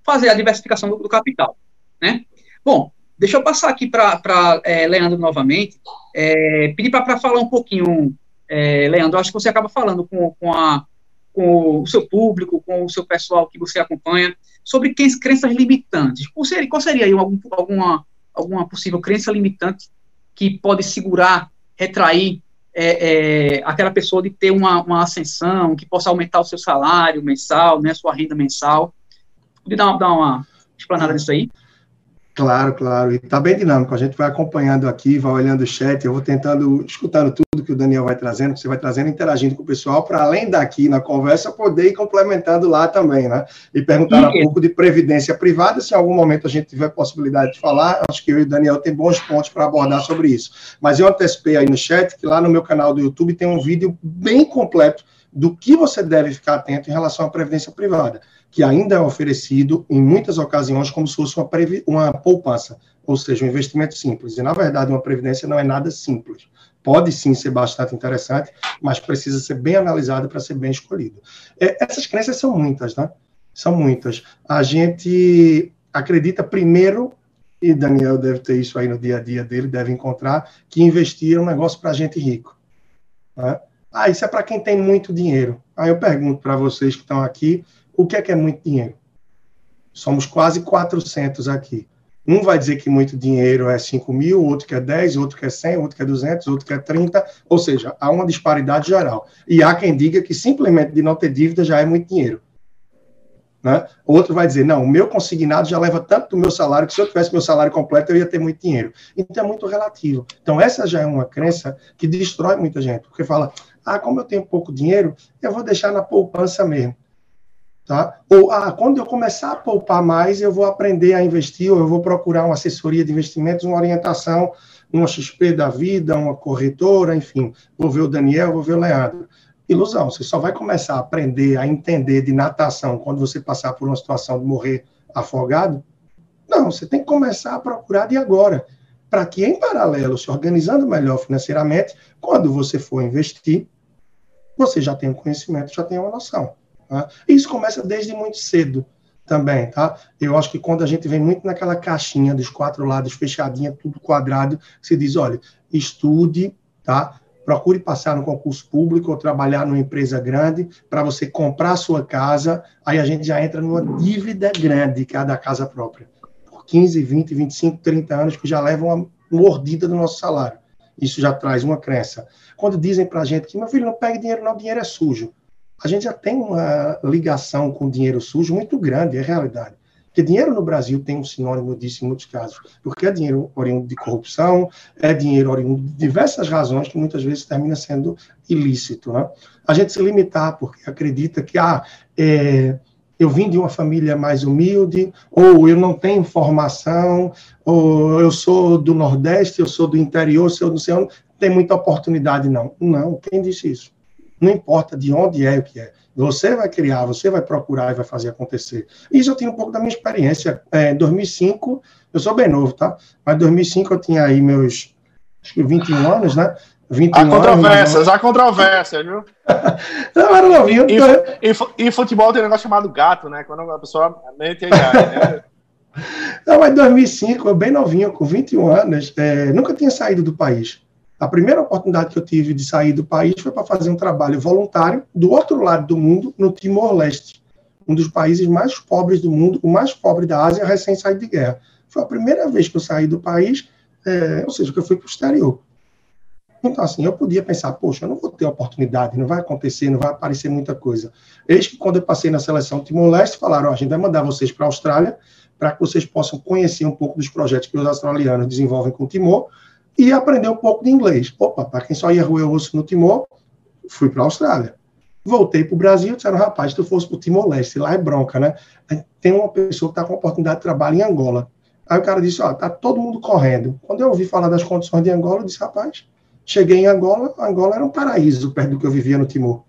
fazer a diversificação do, do, capital, né? Bom, deixa eu passar aqui para é, Leandro novamente, é, pedir para falar um pouquinho, é, Leandro, acho que você acaba falando com, com, a, com o seu público, com o seu pessoal que você acompanha, sobre crenças limitantes. Qual seria, qual seria aí algum, alguma alguma possível crença limitante que pode segurar, retrair é, é, aquela pessoa de ter uma, uma, ascensão, que possa aumentar o seu salário mensal, né, sua renda mensal. Podia dar dar uma explanada nisso aí? Claro, claro. E está bem dinâmico. A gente vai acompanhando aqui, vai olhando o chat, eu vou tentando, escutando tudo que o Daniel vai trazendo, que você vai trazendo, interagindo com o pessoal, para além daqui na conversa, poder ir complementando lá também, né? E perguntar um pouco de previdência privada, se em algum momento a gente tiver possibilidade de falar, acho que eu e o Daniel tem bons pontos para abordar sobre isso. Mas eu antecipei aí no chat que lá no meu canal do YouTube tem um vídeo bem completo do que você deve ficar atento em relação à previdência privada que ainda é oferecido em muitas ocasiões como se fosse uma, uma poupança, ou seja, um investimento simples. E, na verdade, uma previdência não é nada simples. Pode sim ser bastante interessante, mas precisa ser bem analisado para ser bem escolhido. É, essas crenças são muitas, né? São muitas. A gente acredita primeiro, e Daniel deve ter isso aí no dia a dia dele, deve encontrar, que investir é um negócio para gente rico. Né? Ah, isso é para quem tem muito dinheiro. Aí eu pergunto para vocês que estão aqui, o que é que é muito dinheiro? Somos quase 400 aqui. Um vai dizer que muito dinheiro é 5 mil, outro que é 10, outro que é 100, outro que é 200, outro que é 30. Ou seja, há uma disparidade geral. E há quem diga que simplesmente de não ter dívida já é muito dinheiro. Né? Outro vai dizer, não, o meu consignado já leva tanto do meu salário que se eu tivesse meu salário completo eu ia ter muito dinheiro. Então é muito relativo. Então essa já é uma crença que destrói muita gente, porque fala, ah, como eu tenho pouco dinheiro, eu vou deixar na poupança mesmo. Tá? Ou, ah, quando eu começar a poupar mais, eu vou aprender a investir, ou eu vou procurar uma assessoria de investimentos, uma orientação, uma XP da vida, uma corretora, enfim. Vou ver o Daniel, vou ver o Leandro. Ilusão, você só vai começar a aprender a entender de natação quando você passar por uma situação de morrer afogado? Não, você tem que começar a procurar de agora, para que, em paralelo, se organizando melhor financeiramente, quando você for investir, você já tem o conhecimento, já tem uma noção. Tá? Isso começa desde muito cedo também, tá? Eu acho que quando a gente vem muito naquela caixinha dos quatro lados, fechadinha, tudo quadrado, se diz, olha, estude, tá? procure passar no concurso público ou trabalhar numa empresa grande para você comprar a sua casa, aí a gente já entra numa dívida grande, que é a da casa própria. Por 15, 20, 25, 30 anos que já levam uma mordida do nosso salário. Isso já traz uma crença. Quando dizem para a gente que, meu filho, não pegue dinheiro, não, dinheiro é sujo. A gente já tem uma ligação com dinheiro sujo muito grande, é realidade. Porque dinheiro no Brasil tem um sinônimo disso em muitos casos, porque é dinheiro oriundo de corrupção, é dinheiro oriundo de diversas razões que muitas vezes termina sendo ilícito. Né? A gente se limitar porque acredita que ah, é, eu vim de uma família mais humilde, ou eu não tenho formação, ou eu sou do Nordeste, eu sou do interior, eu não sei onde, tem muita oportunidade, não. Não, quem disse isso? Não importa de onde é o que é. Você vai criar, você vai procurar e vai fazer acontecer. Isso eu tenho um pouco da minha experiência. É, em 2005, eu sou bem novo, tá? Mas em 2005 eu tinha aí meus acho que 21 anos, né? 21 há controvérsias, anos, há controvérsias, viu? não, era novinho. E, e, e, futebol tem um negócio chamado gato, né? Quando a pessoa mente a idade, né? Não, mas em 2005, eu bem novinho, com 21 anos, é, nunca tinha saído do país. A primeira oportunidade que eu tive de sair do país foi para fazer um trabalho voluntário do outro lado do mundo, no Timor-Leste, um dos países mais pobres do mundo, o mais pobre da Ásia, recém saído de guerra. Foi a primeira vez que eu saí do país, é, ou seja, que eu fui para o exterior. Então, assim, eu podia pensar, poxa, eu não vou ter oportunidade, não vai acontecer, não vai aparecer muita coisa. Eis que quando eu passei na seleção Timor-Leste, falaram, oh, a gente vai mandar vocês para a Austrália, para que vocês possam conhecer um pouco dos projetos que os australianos desenvolvem com o Timor, e aprender um pouco de inglês. Opa, para quem só ia roer osso no Timor, fui para a Austrália. Voltei para o Brasil, disseram, rapaz, se tu fosse para o Timor-Leste, lá é bronca, né? Tem uma pessoa que está com oportunidade de trabalho em Angola. Aí o cara disse, ó, tá todo mundo correndo. Quando eu ouvi falar das condições de Angola, eu disse, rapaz, cheguei em Angola, Angola era um paraíso perto do que eu vivia no Timor.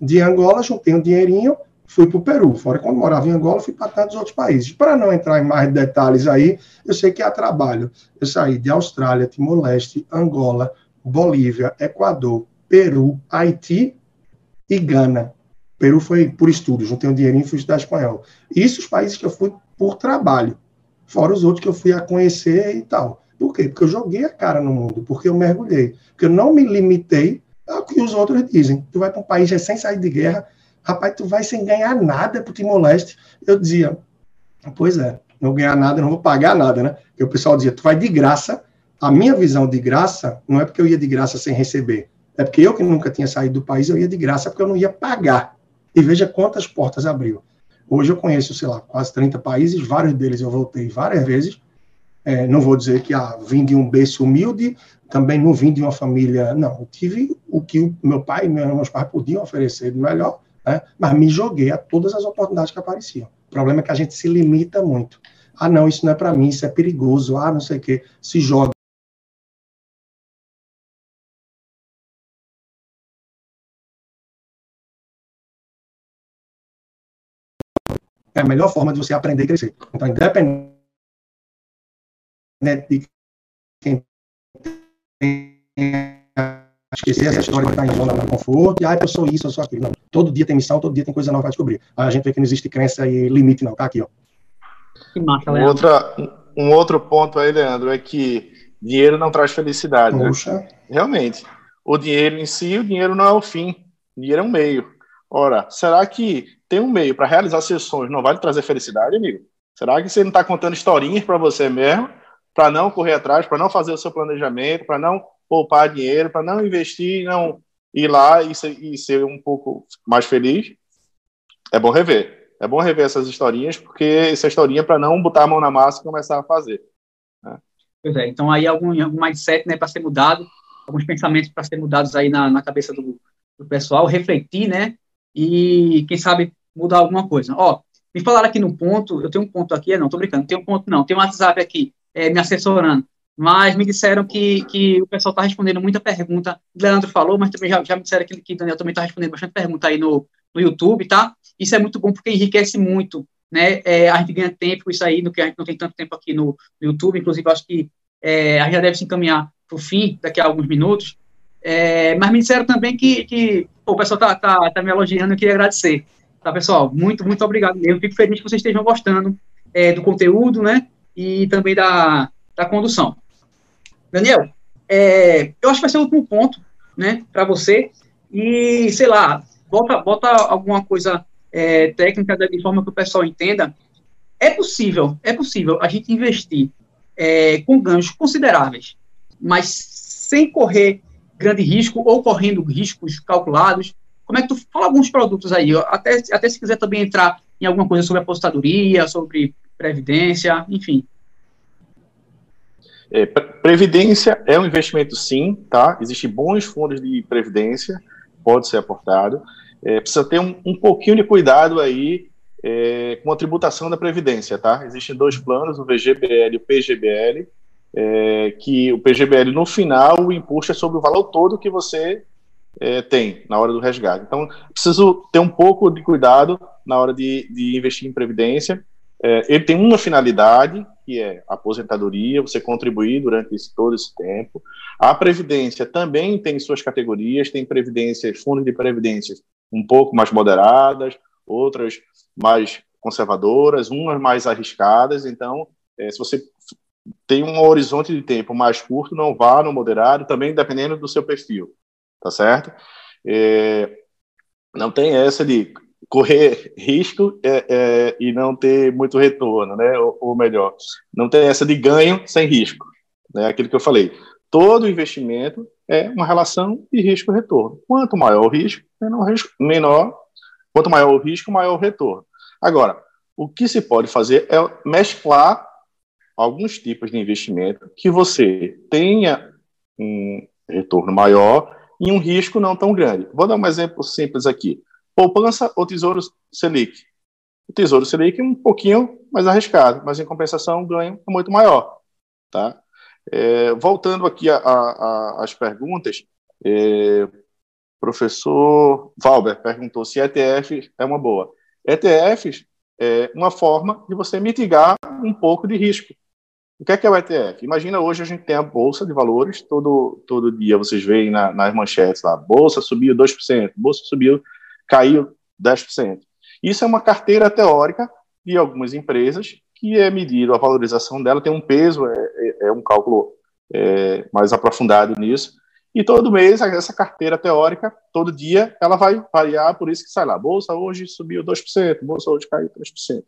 De Angola, juntei um dinheirinho, fui para o Peru. Fora quando morava em Angola, fui para tantos outros países. Para não entrar em mais detalhes aí, eu sei que há trabalho. Eu saí de Austrália, Timor-Leste, Angola, Bolívia, Equador, Peru, Haiti e Gana. Peru foi por estudo, juntei um dinheirinho e fui estudar espanhol. Isso os países que eu fui por trabalho. Fora os outros que eu fui a conhecer e tal. Por quê? Porque eu joguei a cara no mundo, porque eu mergulhei. Porque eu não me limitei ao que os outros dizem. Tu vai para um país recém sair de guerra, rapaz, tu vai sem ganhar nada pro Timor-Leste. Eu dizia, pois é, não ganhar nada, não vou pagar nada, né? Porque o pessoal dizia, tu vai de graça. A minha visão de graça não é porque eu ia de graça sem receber, é porque eu que nunca tinha saído do país, eu ia de graça porque eu não ia pagar. E veja quantas portas abriu. Hoje eu conheço, sei lá, quase 30 países, vários deles eu voltei várias vezes. É, não vou dizer que ah, vim de um berço humilde, também não vim de uma família. Não, eu tive o que o meu pai e meus pais podiam oferecer de melhor, né? mas me joguei a todas as oportunidades que apareciam. O problema é que a gente se limita muito. Ah, não, isso não é para mim, isso é perigoso, ah, não sei o quê. Se joga. É a melhor forma de você aprender e crescer. Então, independente de quem tem esquecer essa história de estar em zona de conforto, e ah, eu sou isso, eu sou aquilo. Não. Todo dia tem missão, todo dia tem coisa nova para descobrir. A gente vê que não existe crença e limite, não. Tá aqui, ó. Que massa, um, outra, um outro ponto aí, Leandro, é que dinheiro não traz felicidade. Né? Poxa. Né? Realmente. O dinheiro em si, o dinheiro não é o fim. O dinheiro é um meio. Ora, será que tem um meio para realizar seus sonhos não vai lhe trazer felicidade, amigo? Será que você não está contando historinhas para você mesmo, para não correr atrás, para não fazer o seu planejamento, para não poupar dinheiro, para não investir, não ir lá e ser, e ser, um pouco mais feliz, é bom rever. É bom rever essas historinhas, porque essa historinha é para não botar a mão na massa e começar a fazer. Né? Pois é, então aí algum, algum mindset né, para ser mudado, alguns pensamentos para ser mudados aí na, na cabeça do, do pessoal, refletir, né? E quem sabe mudar alguma coisa. Ó, me falaram aqui no ponto, eu tenho um ponto aqui, não, tô brincando, tem um ponto não, tem um WhatsApp aqui, é, me assessorando mas me disseram que, que o pessoal está respondendo muita pergunta. Leandro falou, mas também já, já me disseram que, que Daniel também está respondendo bastante pergunta aí no, no YouTube, tá? Isso é muito bom porque enriquece muito, né? É, a gente ganha tempo isso aí, no que a gente não tem tanto tempo aqui no, no YouTube. Inclusive, acho que é, a gente já deve se encaminhar para o fim, daqui a alguns minutos. É, mas me disseram também que, que pô, o pessoal está tá, tá me elogiando e queria agradecer. Tá, pessoal? Muito, muito obrigado. Eu fico feliz que vocês estejam gostando é, do conteúdo, né? E também da, da condução. Daniel, é, eu acho que vai ser o último ponto né, para você, e, sei lá, bota, bota alguma coisa é, técnica de forma que o pessoal entenda, é possível, é possível a gente investir é, com ganhos consideráveis, mas sem correr grande risco ou correndo riscos calculados. Como é que tu fala alguns produtos aí? Até, até se quiser também entrar em alguma coisa sobre apostadoria, sobre previdência, enfim. É, previdência é um investimento sim, tá? Existem bons fundos de previdência, pode ser aportado. É, precisa ter um, um, pouquinho de cuidado aí é, com a tributação da previdência, tá? Existem dois planos, o VGBL e o PGBL, é, que o PGBL no final o imposto é sobre o valor todo que você é, tem na hora do resgate. Então, preciso ter um pouco de cuidado na hora de, de investir em previdência. É, ele tem uma finalidade, que é a aposentadoria, você contribuir durante esse, todo esse tempo. A Previdência também tem suas categorias, tem previdências, fundos de previdência um pouco mais moderadas, outras mais conservadoras, umas mais arriscadas. Então, é, se você tem um horizonte de tempo mais curto, não vá no moderado, também dependendo do seu perfil, tá certo? É, não tem essa de correr risco é, é, e não ter muito retorno, né? Ou, ou, melhor, não tem essa de ganho sem risco, né? Aquilo que eu falei. Todo investimento é uma relação de risco-retorno. Quanto maior o risco, menor, risco, menor quanto maior o risco, maior o retorno. Agora, o que se pode fazer é mesclar alguns tipos de investimento que você tenha um retorno maior e um risco não tão grande. Vou dar um exemplo simples aqui poupança ou tesouro Selic. O tesouro Selic é um pouquinho mais arriscado, mas em compensação o ganho é muito maior. Tá? É, voltando aqui às perguntas, é, professor Valber perguntou se ETF é uma boa. ETFs é uma forma de você mitigar um pouco de risco. O que é, que é o ETF? Imagina hoje a gente tem a Bolsa de Valores, todo, todo dia vocês veem na, nas manchetes lá, Bolsa subiu 2%, Bolsa subiu caiu 10%. Isso é uma carteira teórica de algumas empresas que é medido a valorização dela, tem um peso, é, é, é um cálculo é, mais aprofundado nisso, e todo mês essa carteira teórica, todo dia, ela vai variar, por isso que sai lá, bolsa hoje subiu 2%, bolsa hoje caiu 3%.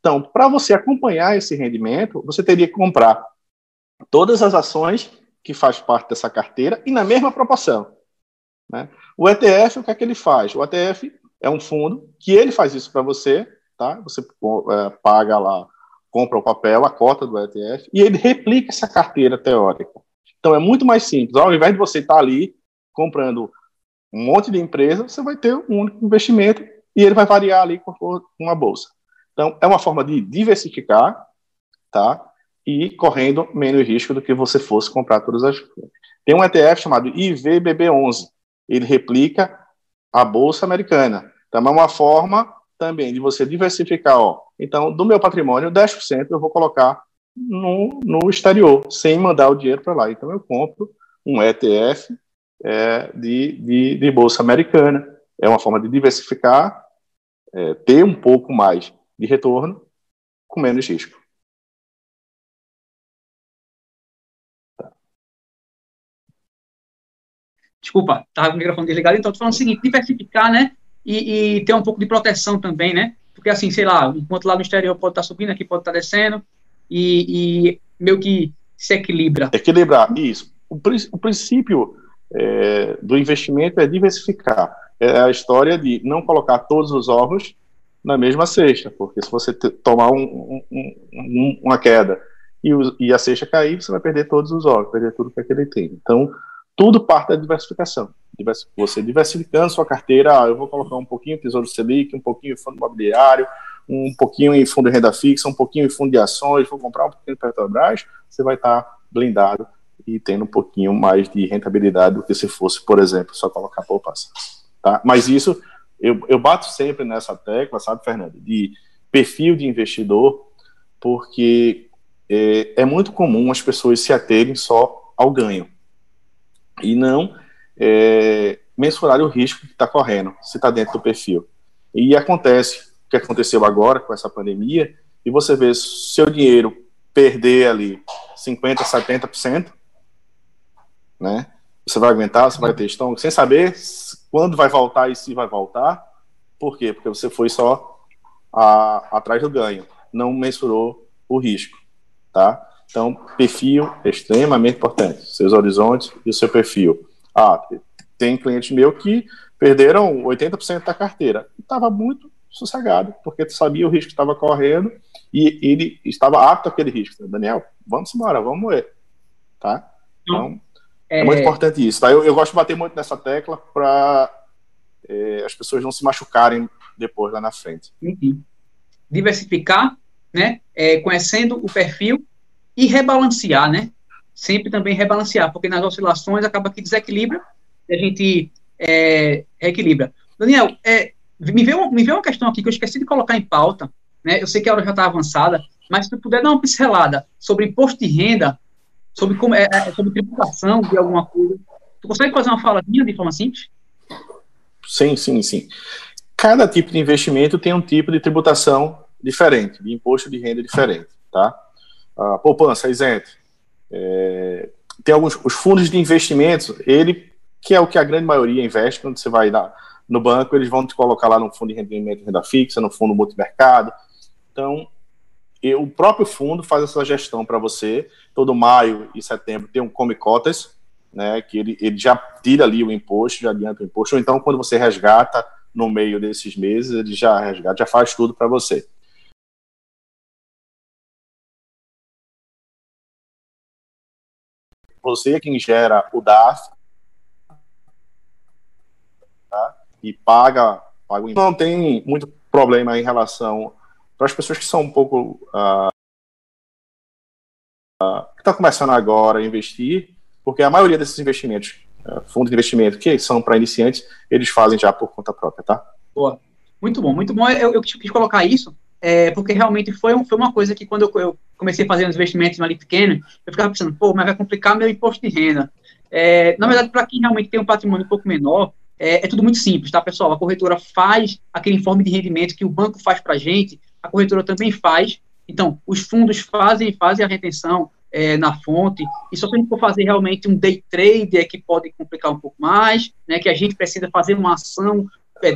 Então, para você acompanhar esse rendimento, você teria que comprar todas as ações que faz parte dessa carteira e na mesma proporção. Né? O ETF, o que é que ele faz? O ETF é um fundo que ele faz isso para você, tá? Você é, paga lá, compra o papel, a cota do ETF, e ele replica essa carteira teórica. Então é muito mais simples. Ao invés de você estar tá ali comprando um monte de empresa, você vai ter um único investimento e ele vai variar ali com uma bolsa. Então é uma forma de diversificar, tá? E correndo menos risco do que você fosse comprar todas as. Tem um ETF chamado IVBB11, ele replica a bolsa americana. Então, é uma forma também de você diversificar. Ó. Então, do meu patrimônio, 10% eu vou colocar no, no exterior, sem mandar o dinheiro para lá. Então, eu compro um ETF é, de, de, de, bolsa americana. É uma forma de diversificar, é, ter um pouco mais de retorno com menos risco. Desculpa, estava com o microfone desligado, então estou falando o seguinte, diversificar, né? E, e, ter um pouco de proteção também, né? Porque assim, sei lá, enquanto lá no exterior pode estar tá subindo, aqui pode estar tá descendo, e, e, meio que se equilibra. Equilibrar, isso. O, o princípio é, do investimento é diversificar. É a história de não colocar todos os ovos na mesma cesta, porque se você tomar um, um, um, uma queda e, o, e, a cesta cair, você vai perder todos os ovos, perder tudo que ele tem. Então, tudo parte da diversificação. Você diversificando sua carteira, ah, eu vou colocar um pouquinho em Tesouro Selic, um pouquinho em fundo imobiliário, um pouquinho em fundo de renda fixa, um pouquinho em fundo de ações, vou comprar um pouquinho de Petrobras, você vai estar blindado e tendo um pouquinho mais de rentabilidade do que se fosse, por exemplo, só colocar poupança. Tá? Mas isso, eu, eu bato sempre nessa tecla, sabe, Fernando, de perfil de investidor, porque é, é muito comum as pessoas se aterem só ao ganho e não é, mensurar o risco que está correndo, se está dentro do perfil. E acontece o que aconteceu agora com essa pandemia, e você vê seu dinheiro perder ali 50%, 70%, né? Você vai aguentar, você vai ter estômago, sem saber quando vai voltar e se vai voltar. Por quê? Porque você foi só a, atrás do ganho, não mensurou o risco, tá? Então, perfil é extremamente importante, seus horizontes e o seu perfil. Ah, tem clientes meu que perderam 80% da carteira. Estava muito sossegado, porque sabia o risco que estava correndo e ele estava apto àquele risco. Daniel, vamos embora, vamos moer. Tá? Então, é, é muito importante isso. Tá? Eu, eu, gosto de bater muito nessa tecla para é, as pessoas não se machucarem depois lá na frente. Diversificar, né? É, conhecendo o perfil e rebalancear, né? Sempre também rebalancear, porque nas oscilações acaba que desequilibra e a gente é, reequilibra. Daniel, é, me, veio, me veio uma questão aqui que eu esqueci de colocar em pauta, né? Eu sei que a hora já está avançada, mas se tu puder dar uma pincelada sobre imposto de renda, sobre, como, é, é, sobre tributação de alguma coisa, tu consegue fazer uma fala minha de forma simples? Sim, sim, sim. Cada tipo de investimento tem um tipo de tributação diferente, de imposto de renda diferente, tá? A poupança, isento. É, tem alguns os fundos de investimentos, ele que é o que a grande maioria investe quando você vai na, no banco, eles vão te colocar lá no fundo de rendimento renda fixa, no fundo multimercado. Então, e o próprio fundo faz essa gestão para você. Todo maio e setembro tem um come cotas, né, que ele, ele já tira ali o imposto, já adianta o imposto. Ou então, quando você resgata no meio desses meses, ele já resgata, já faz tudo para você. Você é quem gera o DAF, e paga, paga não tem muito problema em relação para as pessoas que são um pouco uh, uh, que estão começando agora a investir, porque a maioria desses investimentos, uh, fundos de investimento que são para iniciantes, eles fazem já por conta própria, tá? Boa. Muito bom, muito bom. Eu, eu quis colocar isso, é, porque realmente foi, um, foi uma coisa que quando eu, eu comecei a fazer os investimentos ali pequeno, eu ficava pensando, pô, mas vai complicar meu imposto de renda. É, na verdade, para quem realmente tem um patrimônio um pouco menor, é, é, tudo muito simples, tá, pessoal? A corretora faz aquele informe de rendimento que o banco faz para a gente, a corretora também faz. Então, os fundos fazem fazem a retenção é, na fonte. E só se a gente for fazer realmente um day trade é que pode complicar um pouco mais, né? Que a gente precisa fazer uma ação, é,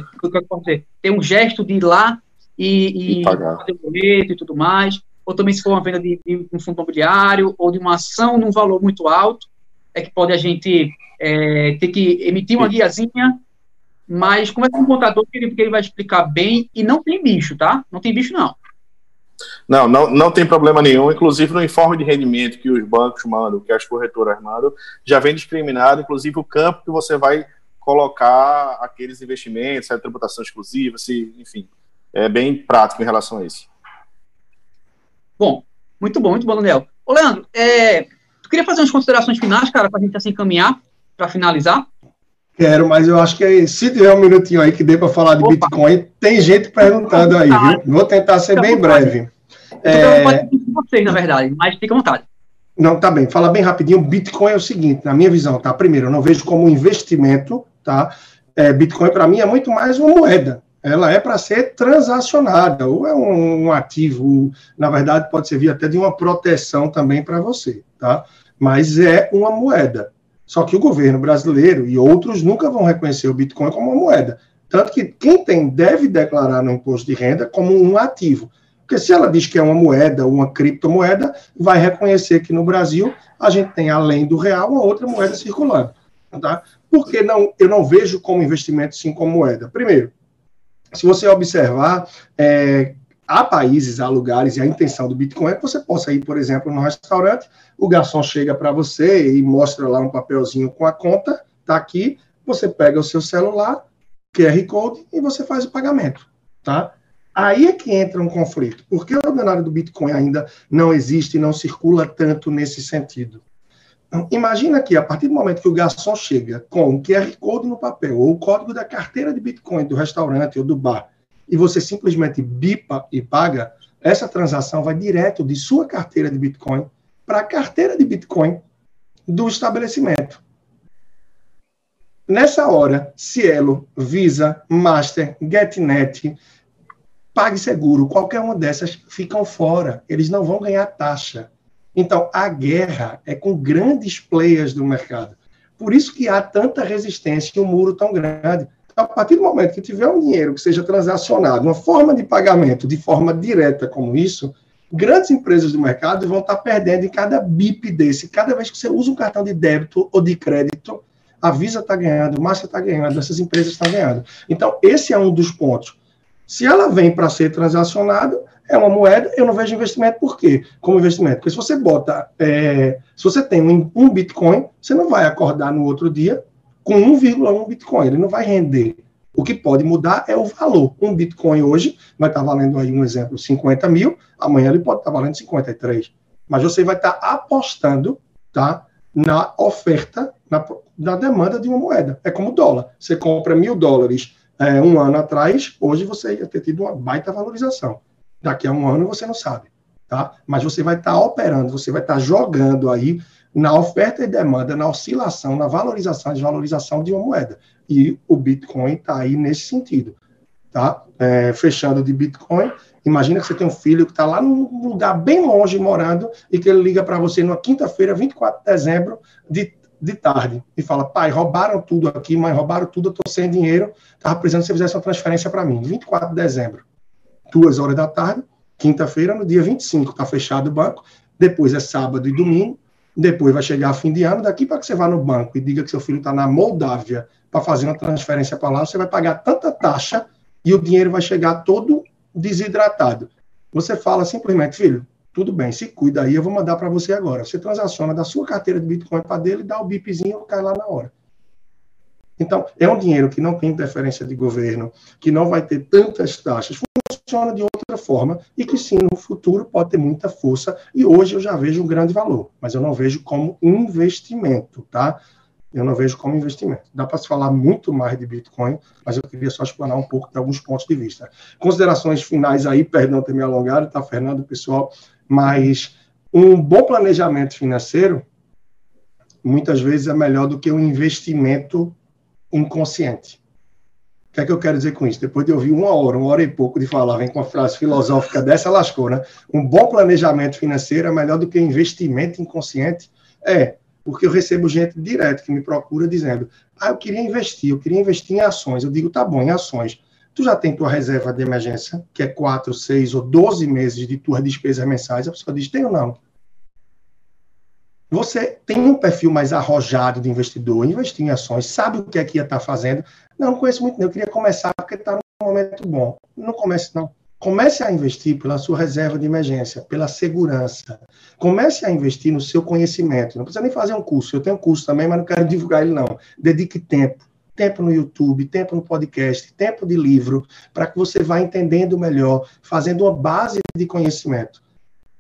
ter um gesto de ir lá e, e, e fazer o boleto e tudo mais. Ou também se for uma venda de, de um fundo imobiliário ou de uma ação num valor muito alto, é que pode a gente é, ter que emitir uma guiazinha, mas como é um contador que ele, que ele vai explicar bem e não tem bicho, tá? Não tem bicho, não. Não, não, não tem problema nenhum. Inclusive, no informe de rendimento que os bancos mandam, que as corretoras mandam, já vem discriminado, inclusive, o campo que você vai colocar aqueles investimentos, se é tributação exclusiva, se, enfim, é bem prático em relação a isso. Bom, muito bom, muito bom, Daniel. Ô, Leandro, é, tu queria fazer umas considerações finais, cara, para a gente assim encaminhar para finalizar? Quero, mas eu acho que se tiver um minutinho aí que dê para falar de Opa. Bitcoin, tem gente perguntando aí, viu? Vou tentar ser fica bem breve. É... Vocês, na verdade, mas fica à vontade. Não, tá bem. Fala bem rapidinho. Bitcoin é o seguinte, na minha visão, tá? Primeiro, eu não vejo como investimento, tá? É, Bitcoin para mim é muito mais uma moeda. Ela é para ser transacionada, ou é um, um ativo, na verdade pode servir até de uma proteção também para você, tá? Mas é uma moeda. Só que o governo brasileiro e outros nunca vão reconhecer o Bitcoin como uma moeda. Tanto que quem tem deve declarar no imposto de renda como um ativo. Porque se ela diz que é uma moeda, uma criptomoeda, vai reconhecer que no Brasil a gente tem, além do real, uma outra moeda circulando. Tá? Porque não, eu não vejo como investimento sim como moeda. Primeiro, se você observar, é, há países, há lugares, e a intenção do Bitcoin é que você possa ir, por exemplo, no restaurante, o garçom chega para você e mostra lá um papelzinho com a conta, tá aqui, você pega o seu celular, QR Code, e você faz o pagamento, tá? Aí é que entra um conflito, porque o ordinário do Bitcoin ainda não existe e não circula tanto nesse sentido. Então, imagina que a partir do momento que o garçom chega com o QR Code no papel, ou o código da carteira de Bitcoin do restaurante ou do bar, e você simplesmente bipa e paga, essa transação vai direto de sua carteira de Bitcoin para a carteira de Bitcoin do estabelecimento. Nessa hora, Cielo, Visa, Master, GetNet, PagSeguro, qualquer uma dessas ficam fora. Eles não vão ganhar taxa. Então, a guerra é com grandes players do mercado. Por isso que há tanta resistência e um muro tão grande. Então, a partir do momento que tiver um dinheiro que seja transacionado, uma forma de pagamento de forma direta como isso, grandes empresas do mercado vão estar perdendo em cada BIP desse. Cada vez que você usa um cartão de débito ou de crédito, a Visa está ganhando, o Massa está ganhando, essas empresas estão ganhando. Então, esse é um dos pontos. Se ela vem para ser transacionada, é uma moeda, eu não vejo investimento por quê? Como investimento. Porque se você bota, é, se você tem um, um Bitcoin, você não vai acordar no outro dia com 1,1 Bitcoin, ele não vai render. O que pode mudar é o valor. Um Bitcoin hoje vai estar valendo aí um exemplo 50 mil, amanhã ele pode estar valendo 53. Mas você vai estar apostando tá, na oferta, na, na demanda de uma moeda. É como o dólar. Você compra mil dólares é, um ano atrás, hoje você ia ter tido uma baita valorização. Daqui a um ano você não sabe. Tá? Mas você vai estar operando, você vai estar jogando aí na oferta e demanda, na oscilação, na valorização e desvalorização de uma moeda. E o Bitcoin está aí nesse sentido. Tá? É, fechando de Bitcoin, imagina que você tem um filho que está lá num lugar bem longe morando e que ele liga para você numa quinta-feira, 24 de dezembro, de, de tarde, e fala: pai, roubaram tudo aqui, mãe, roubaram tudo, eu estou sem dinheiro, estava precisando que você fizesse uma transferência para mim. 24 de dezembro, duas horas da tarde, quinta-feira, no dia 25, está fechado o banco, depois é sábado e domingo, depois vai chegar fim de ano, daqui para que você vá no banco e diga que seu filho está na Moldávia para fazer uma transferência para lá, você vai pagar tanta taxa e o dinheiro vai chegar todo desidratado. Você fala simplesmente, filho, tudo bem, se cuida aí, eu vou mandar para você agora. Você transaciona da sua carteira de Bitcoin para dele, dá o bipzinho, cai lá na hora. Então, é um dinheiro que não tem interferência de governo, que não vai ter tantas taxas, funciona de outra forma e que sim, no futuro pode ter muita força. E hoje eu já vejo um grande valor, mas eu não vejo como investimento, tá? Eu não vejo como investimento. Dá para se falar muito mais de Bitcoin, mas eu queria só explanar um pouco de alguns pontos de vista. Considerações finais aí, perdão ter me alongado, tá, Fernando, pessoal, mas um bom planejamento financeiro muitas vezes é melhor do que um investimento inconsciente. O que é que eu quero dizer com isso? Depois de ouvir uma hora, uma hora e pouco de falar, vem com uma frase filosófica dessa, lascou, né? Um bom planejamento financeiro é melhor do que investimento inconsciente? É, porque eu recebo gente direto que me procura dizendo: ah, eu queria investir, eu queria investir em ações. Eu digo: tá bom, em ações. Tu já tem tua reserva de emergência, que é 4, 6 ou 12 meses de tuas despesas mensais? A pessoa diz: ou não? Você tem um perfil mais arrojado de investidor, investir em ações, sabe o que é que ia estar fazendo. Não, não conheço muito, não. Eu queria começar porque está num momento bom. Não comece, não. Comece a investir pela sua reserva de emergência, pela segurança. Comece a investir no seu conhecimento. Não precisa nem fazer um curso. Eu tenho um curso também, mas não quero divulgar ele, não. Dedique tempo. Tempo no YouTube, tempo no podcast, tempo de livro, para que você vá entendendo melhor, fazendo uma base de conhecimento.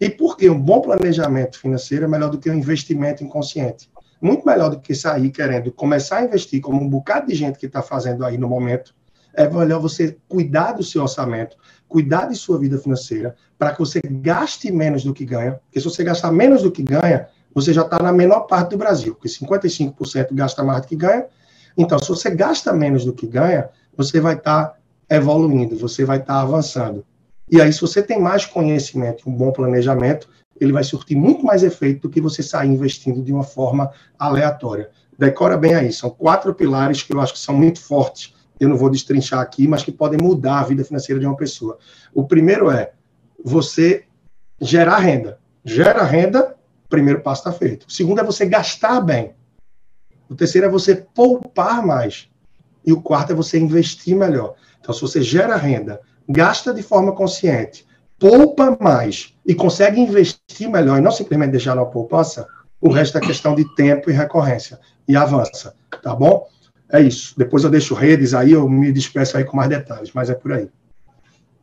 E por que um bom planejamento financeiro é melhor do que um investimento inconsciente? Muito melhor do que sair querendo começar a investir, como um bocado de gente que está fazendo aí no momento. É melhor você cuidar do seu orçamento, cuidar de sua vida financeira, para que você gaste menos do que ganha. Porque se você gastar menos do que ganha, você já está na menor parte do Brasil, porque 55% gasta mais do que ganha. Então, se você gasta menos do que ganha, você vai estar tá evoluindo, você vai estar tá avançando. E aí, se você tem mais conhecimento, um bom planejamento, ele vai surtir muito mais efeito do que você sair investindo de uma forma aleatória. Decora bem aí, são quatro pilares que eu acho que são muito fortes. Eu não vou destrinchar aqui, mas que podem mudar a vida financeira de uma pessoa. O primeiro é você gerar renda. Gera renda, primeiro passo está feito. O segundo é você gastar bem. O terceiro é você poupar mais. E o quarto é você investir melhor. Então, se você gera renda, gasta de forma consciente, poupa mais e consegue investir melhor e não simplesmente deixar na poupança, o resto é questão de tempo e recorrência. E avança, tá bom? É isso. Depois eu deixo redes aí, eu me despeço aí com mais detalhes, mas é por aí.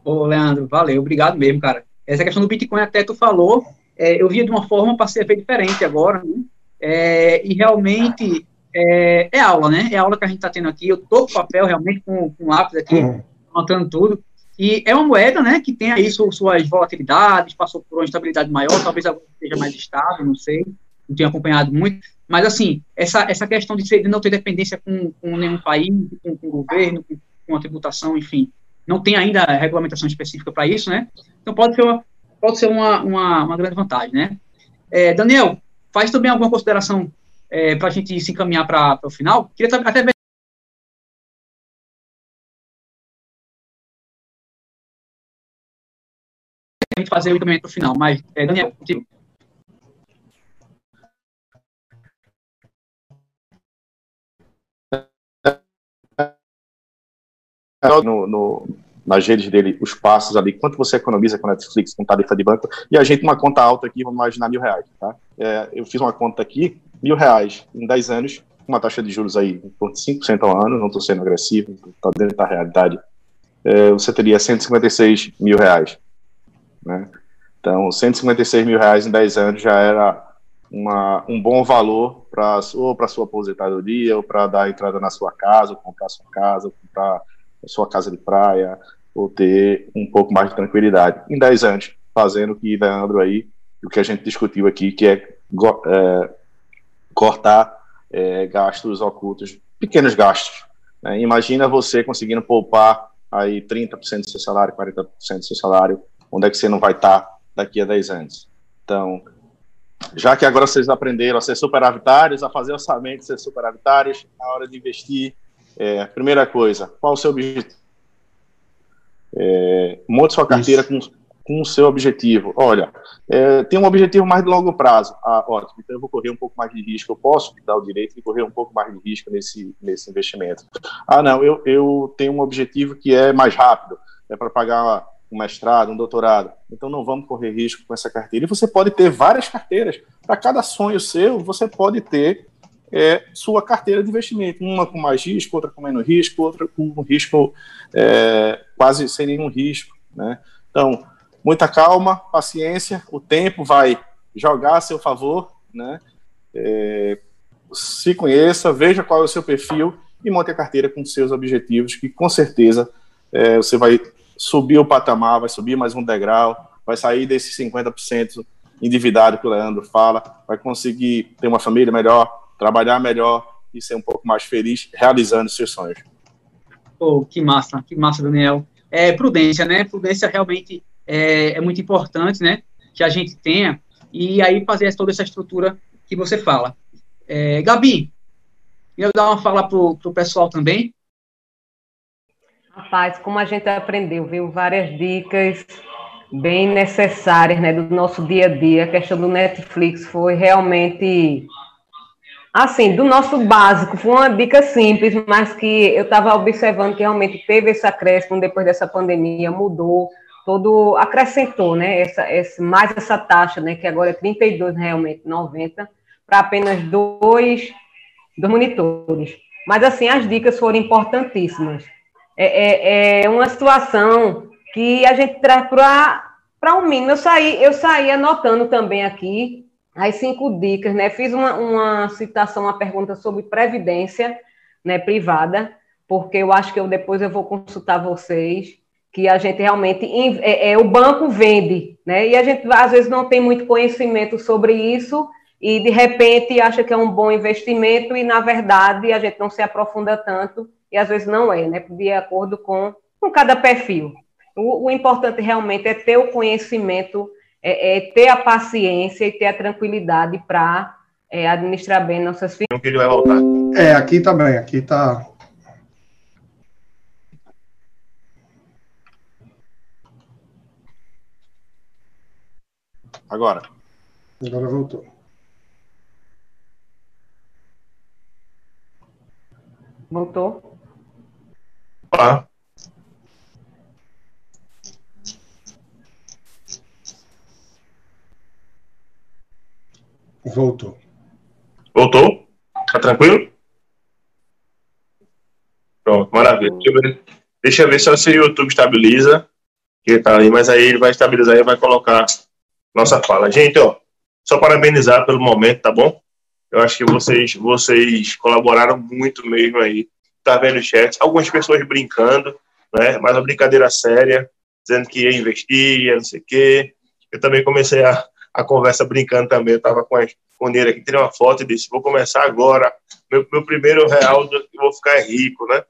Ô, Leandro, valeu, obrigado mesmo, cara. Essa questão do Bitcoin até tu falou, é, eu via de uma forma para ser feito diferente agora, né? É, e realmente é, é, aula, né? É aula que a gente está tendo aqui. Eu tô com papel realmente com, com lápis aqui, uhum. anotando tudo. E é uma moeda, né, que tem aí suas volatilidades, passou por uma estabilidade maior, talvez agora seja mais estável, não sei, não tenho acompanhado muito, mas assim, essa, essa questão de, ser, de não ter dependência com, com nenhum país, com, com o governo, com, com a tributação, enfim, não tem ainda regulamentação específica para isso, né? Então pode ser uma, pode ser uma, uma, uma grande vantagem, né? É, Daniel, faz também alguma consideração é, para a gente se encaminhar para o final, queria até ver fazer o encaminhamento final, mas, é, Daniel, contigo. No, no, nas redes dele os passos ali, quanto você economiza com Netflix, com tarifa de banco, e a gente uma conta alta aqui, vamos imaginar mil reais, tá? É, eu fiz uma conta aqui, mil reais em 10 anos, uma taxa de juros aí por 5% ao ano, não estou sendo agressivo, está dentro da realidade, é, você teria 156 mil reais, né? Então, 156 mil reais em 10 anos já era uma, um bom valor para ou para sua aposentadoria, ou para dar entrada na sua casa, ou comprar sua casa, ou comprar sua casa de praia, ou ter um pouco mais de tranquilidade. Em 10 anos, fazendo o que Leandro aí, o que a gente discutiu aqui, que é, é cortar é, gastos ocultos, pequenos gastos. Né? Imagina você conseguindo poupar aí 30% do seu salário, 40% do seu salário, onde é que você não vai estar daqui a 10 anos? Então, já que agora vocês aprenderam a ser superavitários, a fazer orçamento, ser superavitários, na hora de investir, é, primeira coisa, qual o seu objetivo? É, monte sua carteira com, com o seu objetivo. Olha, é, tem um objetivo mais de longo prazo. Ah, ótimo, então eu vou correr um pouco mais de risco. Eu posso me dar o direito de correr um pouco mais de risco nesse, nesse investimento. Ah, não, eu, eu tenho um objetivo que é mais rápido, é para pagar um mestrado, um doutorado. Então não vamos correr risco com essa carteira. E você pode ter várias carteiras. Para cada sonho seu, você pode ter é, sua carteira de investimento. Uma com mais risco, outra com menos risco, outra com um risco é, quase sem nenhum risco. Né? Então, muita calma, paciência, o tempo vai jogar a seu favor. Né? É, se conheça, veja qual é o seu perfil e monte a carteira com seus objetivos, que com certeza é, você vai subir o patamar, vai subir mais um degrau, vai sair desses 50% endividado que o Leandro fala, vai conseguir ter uma família melhor, trabalhar melhor e ser um pouco mais feliz realizando seus sonhos. Oh, que massa, que massa, Daniel. É, prudência, né? Prudência realmente é, é muito importante, né? Que a gente tenha e aí fazer toda essa estrutura que você fala. É, Gabi, eu dar uma fala para o pessoal também. Rapaz, como a gente aprendeu, viu? Várias dicas bem necessárias, né? Do nosso dia a dia. A questão do Netflix foi realmente Assim, do nosso básico, foi uma dica simples, mas que eu estava observando que realmente teve esse acréscimo depois dessa pandemia, mudou, todo, acrescentou, né, essa, mais essa taxa, né, que agora é 32 realmente, 90, para apenas dois, dois monitores. Mas, assim, as dicas foram importantíssimas. É, é, é uma situação que a gente traz para o um mínimo. Eu saí, eu saí anotando também aqui as cinco dicas, né? Fiz uma, uma citação, uma pergunta sobre previdência né, privada, porque eu acho que eu depois eu vou consultar vocês, que a gente realmente é, é, o banco vende, né? E a gente às vezes não tem muito conhecimento sobre isso e de repente acha que é um bom investimento e na verdade a gente não se aprofunda tanto e às vezes não é, né? De acordo com, com cada perfil. O, o importante realmente é ter o conhecimento é, é ter a paciência e ter a tranquilidade para é, administrar bem nossas finanças. Que ele vai voltar. É, aqui também, aqui está. Agora. Agora voltou. Voltou? Ah. Voltou. Voltou? Tá tranquilo? Pronto, maravilha. Deixa eu ver, deixa eu ver só se o YouTube estabiliza. Que tá aí, mas aí ele vai estabilizar e vai colocar nossa fala. Gente, ó, só parabenizar pelo momento, tá bom? Eu acho que vocês, vocês colaboraram muito mesmo aí. Tá vendo o chat? Algumas pessoas brincando, né? Mas uma brincadeira séria, dizendo que ia investir, ia não sei o quê. Eu também comecei a, a conversa brincando também. Eu estava com a escondeira aqui, tirei uma foto e disse: Vou começar agora. Meu, meu primeiro real, eu vou ficar rico, né?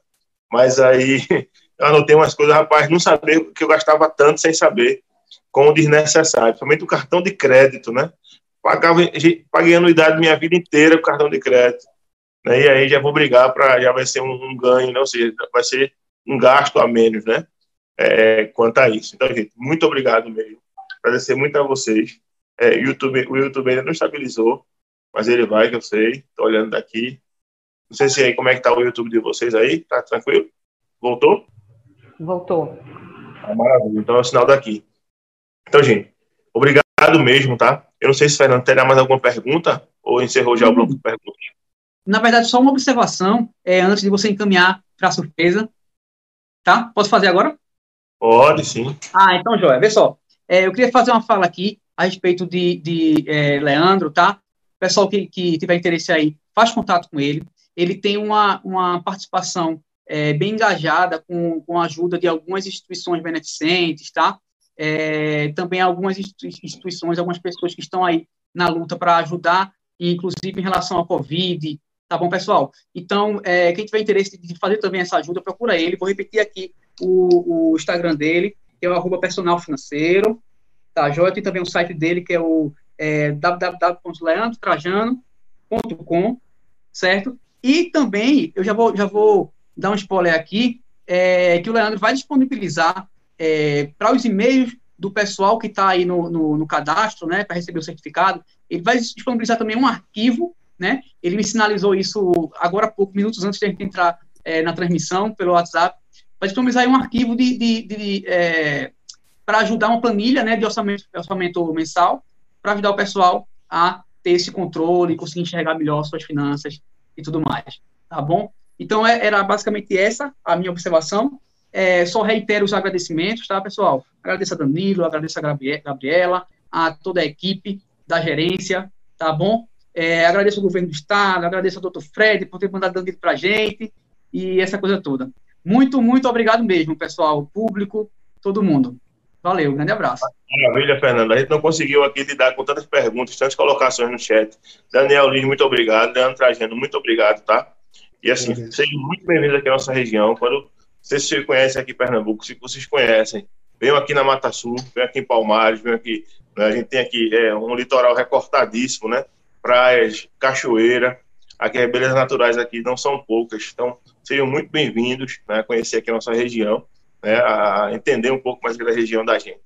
Mas aí eu anotei umas coisas, rapaz, não saber que eu gastava tanto sem saber, com o desnecessário, principalmente o cartão de crédito, né? pagava, paguei anuidade minha vida inteira com cartão de crédito. Né? E aí já vou brigar para, já vai ser um, um ganho, né? ou seja, vai ser um gasto a menos, né? É, quanto a isso. Então, gente, muito obrigado mesmo. Agradecer muito a vocês. É, YouTube, o YouTube ainda não estabilizou, mas ele vai, que eu sei. Estou olhando daqui. Não sei se aí como é que tá o YouTube de vocês aí. Tá tranquilo? Voltou? Voltou. Ah, maravilha. Então é o sinal daqui. Então, gente, obrigado mesmo, tá? Eu não sei se o Fernando terá mais alguma pergunta ou encerrou já o bloco de perguntas. Na verdade, só uma observação é, antes de você encaminhar para a surpresa. Tá? Posso fazer agora? Pode, sim. Ah, então, Joia, vê só. É, eu queria fazer uma fala aqui a respeito de, de é, Leandro, tá? Pessoal que, que tiver interesse aí, faz contato com ele. Ele tem uma, uma participação é, bem engajada com, com a ajuda de algumas instituições beneficentes, tá? É, também algumas instituições, algumas pessoas que estão aí na luta para ajudar, inclusive em relação à Covid, tá bom, pessoal? Então, é, quem tiver interesse de fazer também essa ajuda, procura ele. Vou repetir aqui o, o Instagram dele, que é o arroba personal financeiro, tá? Joia tem também o site dele, que é o é, www.leandrotrajano.com, certo? E também, eu já vou, já vou dar um spoiler aqui, é, que o Leandro vai disponibilizar é, para os e-mails do pessoal que está aí no, no, no, cadastro, né, para receber o certificado, ele vai disponibilizar também um arquivo, né, ele me sinalizou isso agora há pouco, minutos antes de a gente entrar é, na transmissão pelo WhatsApp, vai disponibilizar um arquivo de, de, de, de é, para ajudar uma planilha, né, de orçamento, orçamento mensal, para ajudar o pessoal a ter esse controle, conseguir enxergar melhor suas finanças e tudo mais, tá bom? Então, é, era basicamente essa a minha observação. É, só reitero os agradecimentos, tá, pessoal? Agradeço a Danilo, agradeço a Gabriela, a toda a equipe da gerência, tá bom? É, agradeço ao governo do estado, agradeço ao doutor Fred por ter mandado Danilo para a gente e essa coisa toda. Muito, muito obrigado mesmo, pessoal, público, todo mundo. Valeu, grande abraço. Maravilha, Fernando. A gente não conseguiu aqui lidar com tantas perguntas, tantas colocações no chat. Daniel Lins, muito obrigado. Leandro Trajano, muito obrigado, tá? E assim, sejam muito bem-vindos aqui à nossa região. Quando vocês se conhecem aqui em Pernambuco, se vocês conhecem, venham aqui na Mata Sul, venham aqui em Palmares, venham aqui. Né, a gente tem aqui é, um litoral recortadíssimo, né? Praias, cachoeira. Aqui as belezas naturais aqui não são poucas. Então, sejam muito bem-vindos né, a conhecer aqui a nossa região, né, a entender um pouco mais da região da gente. Tá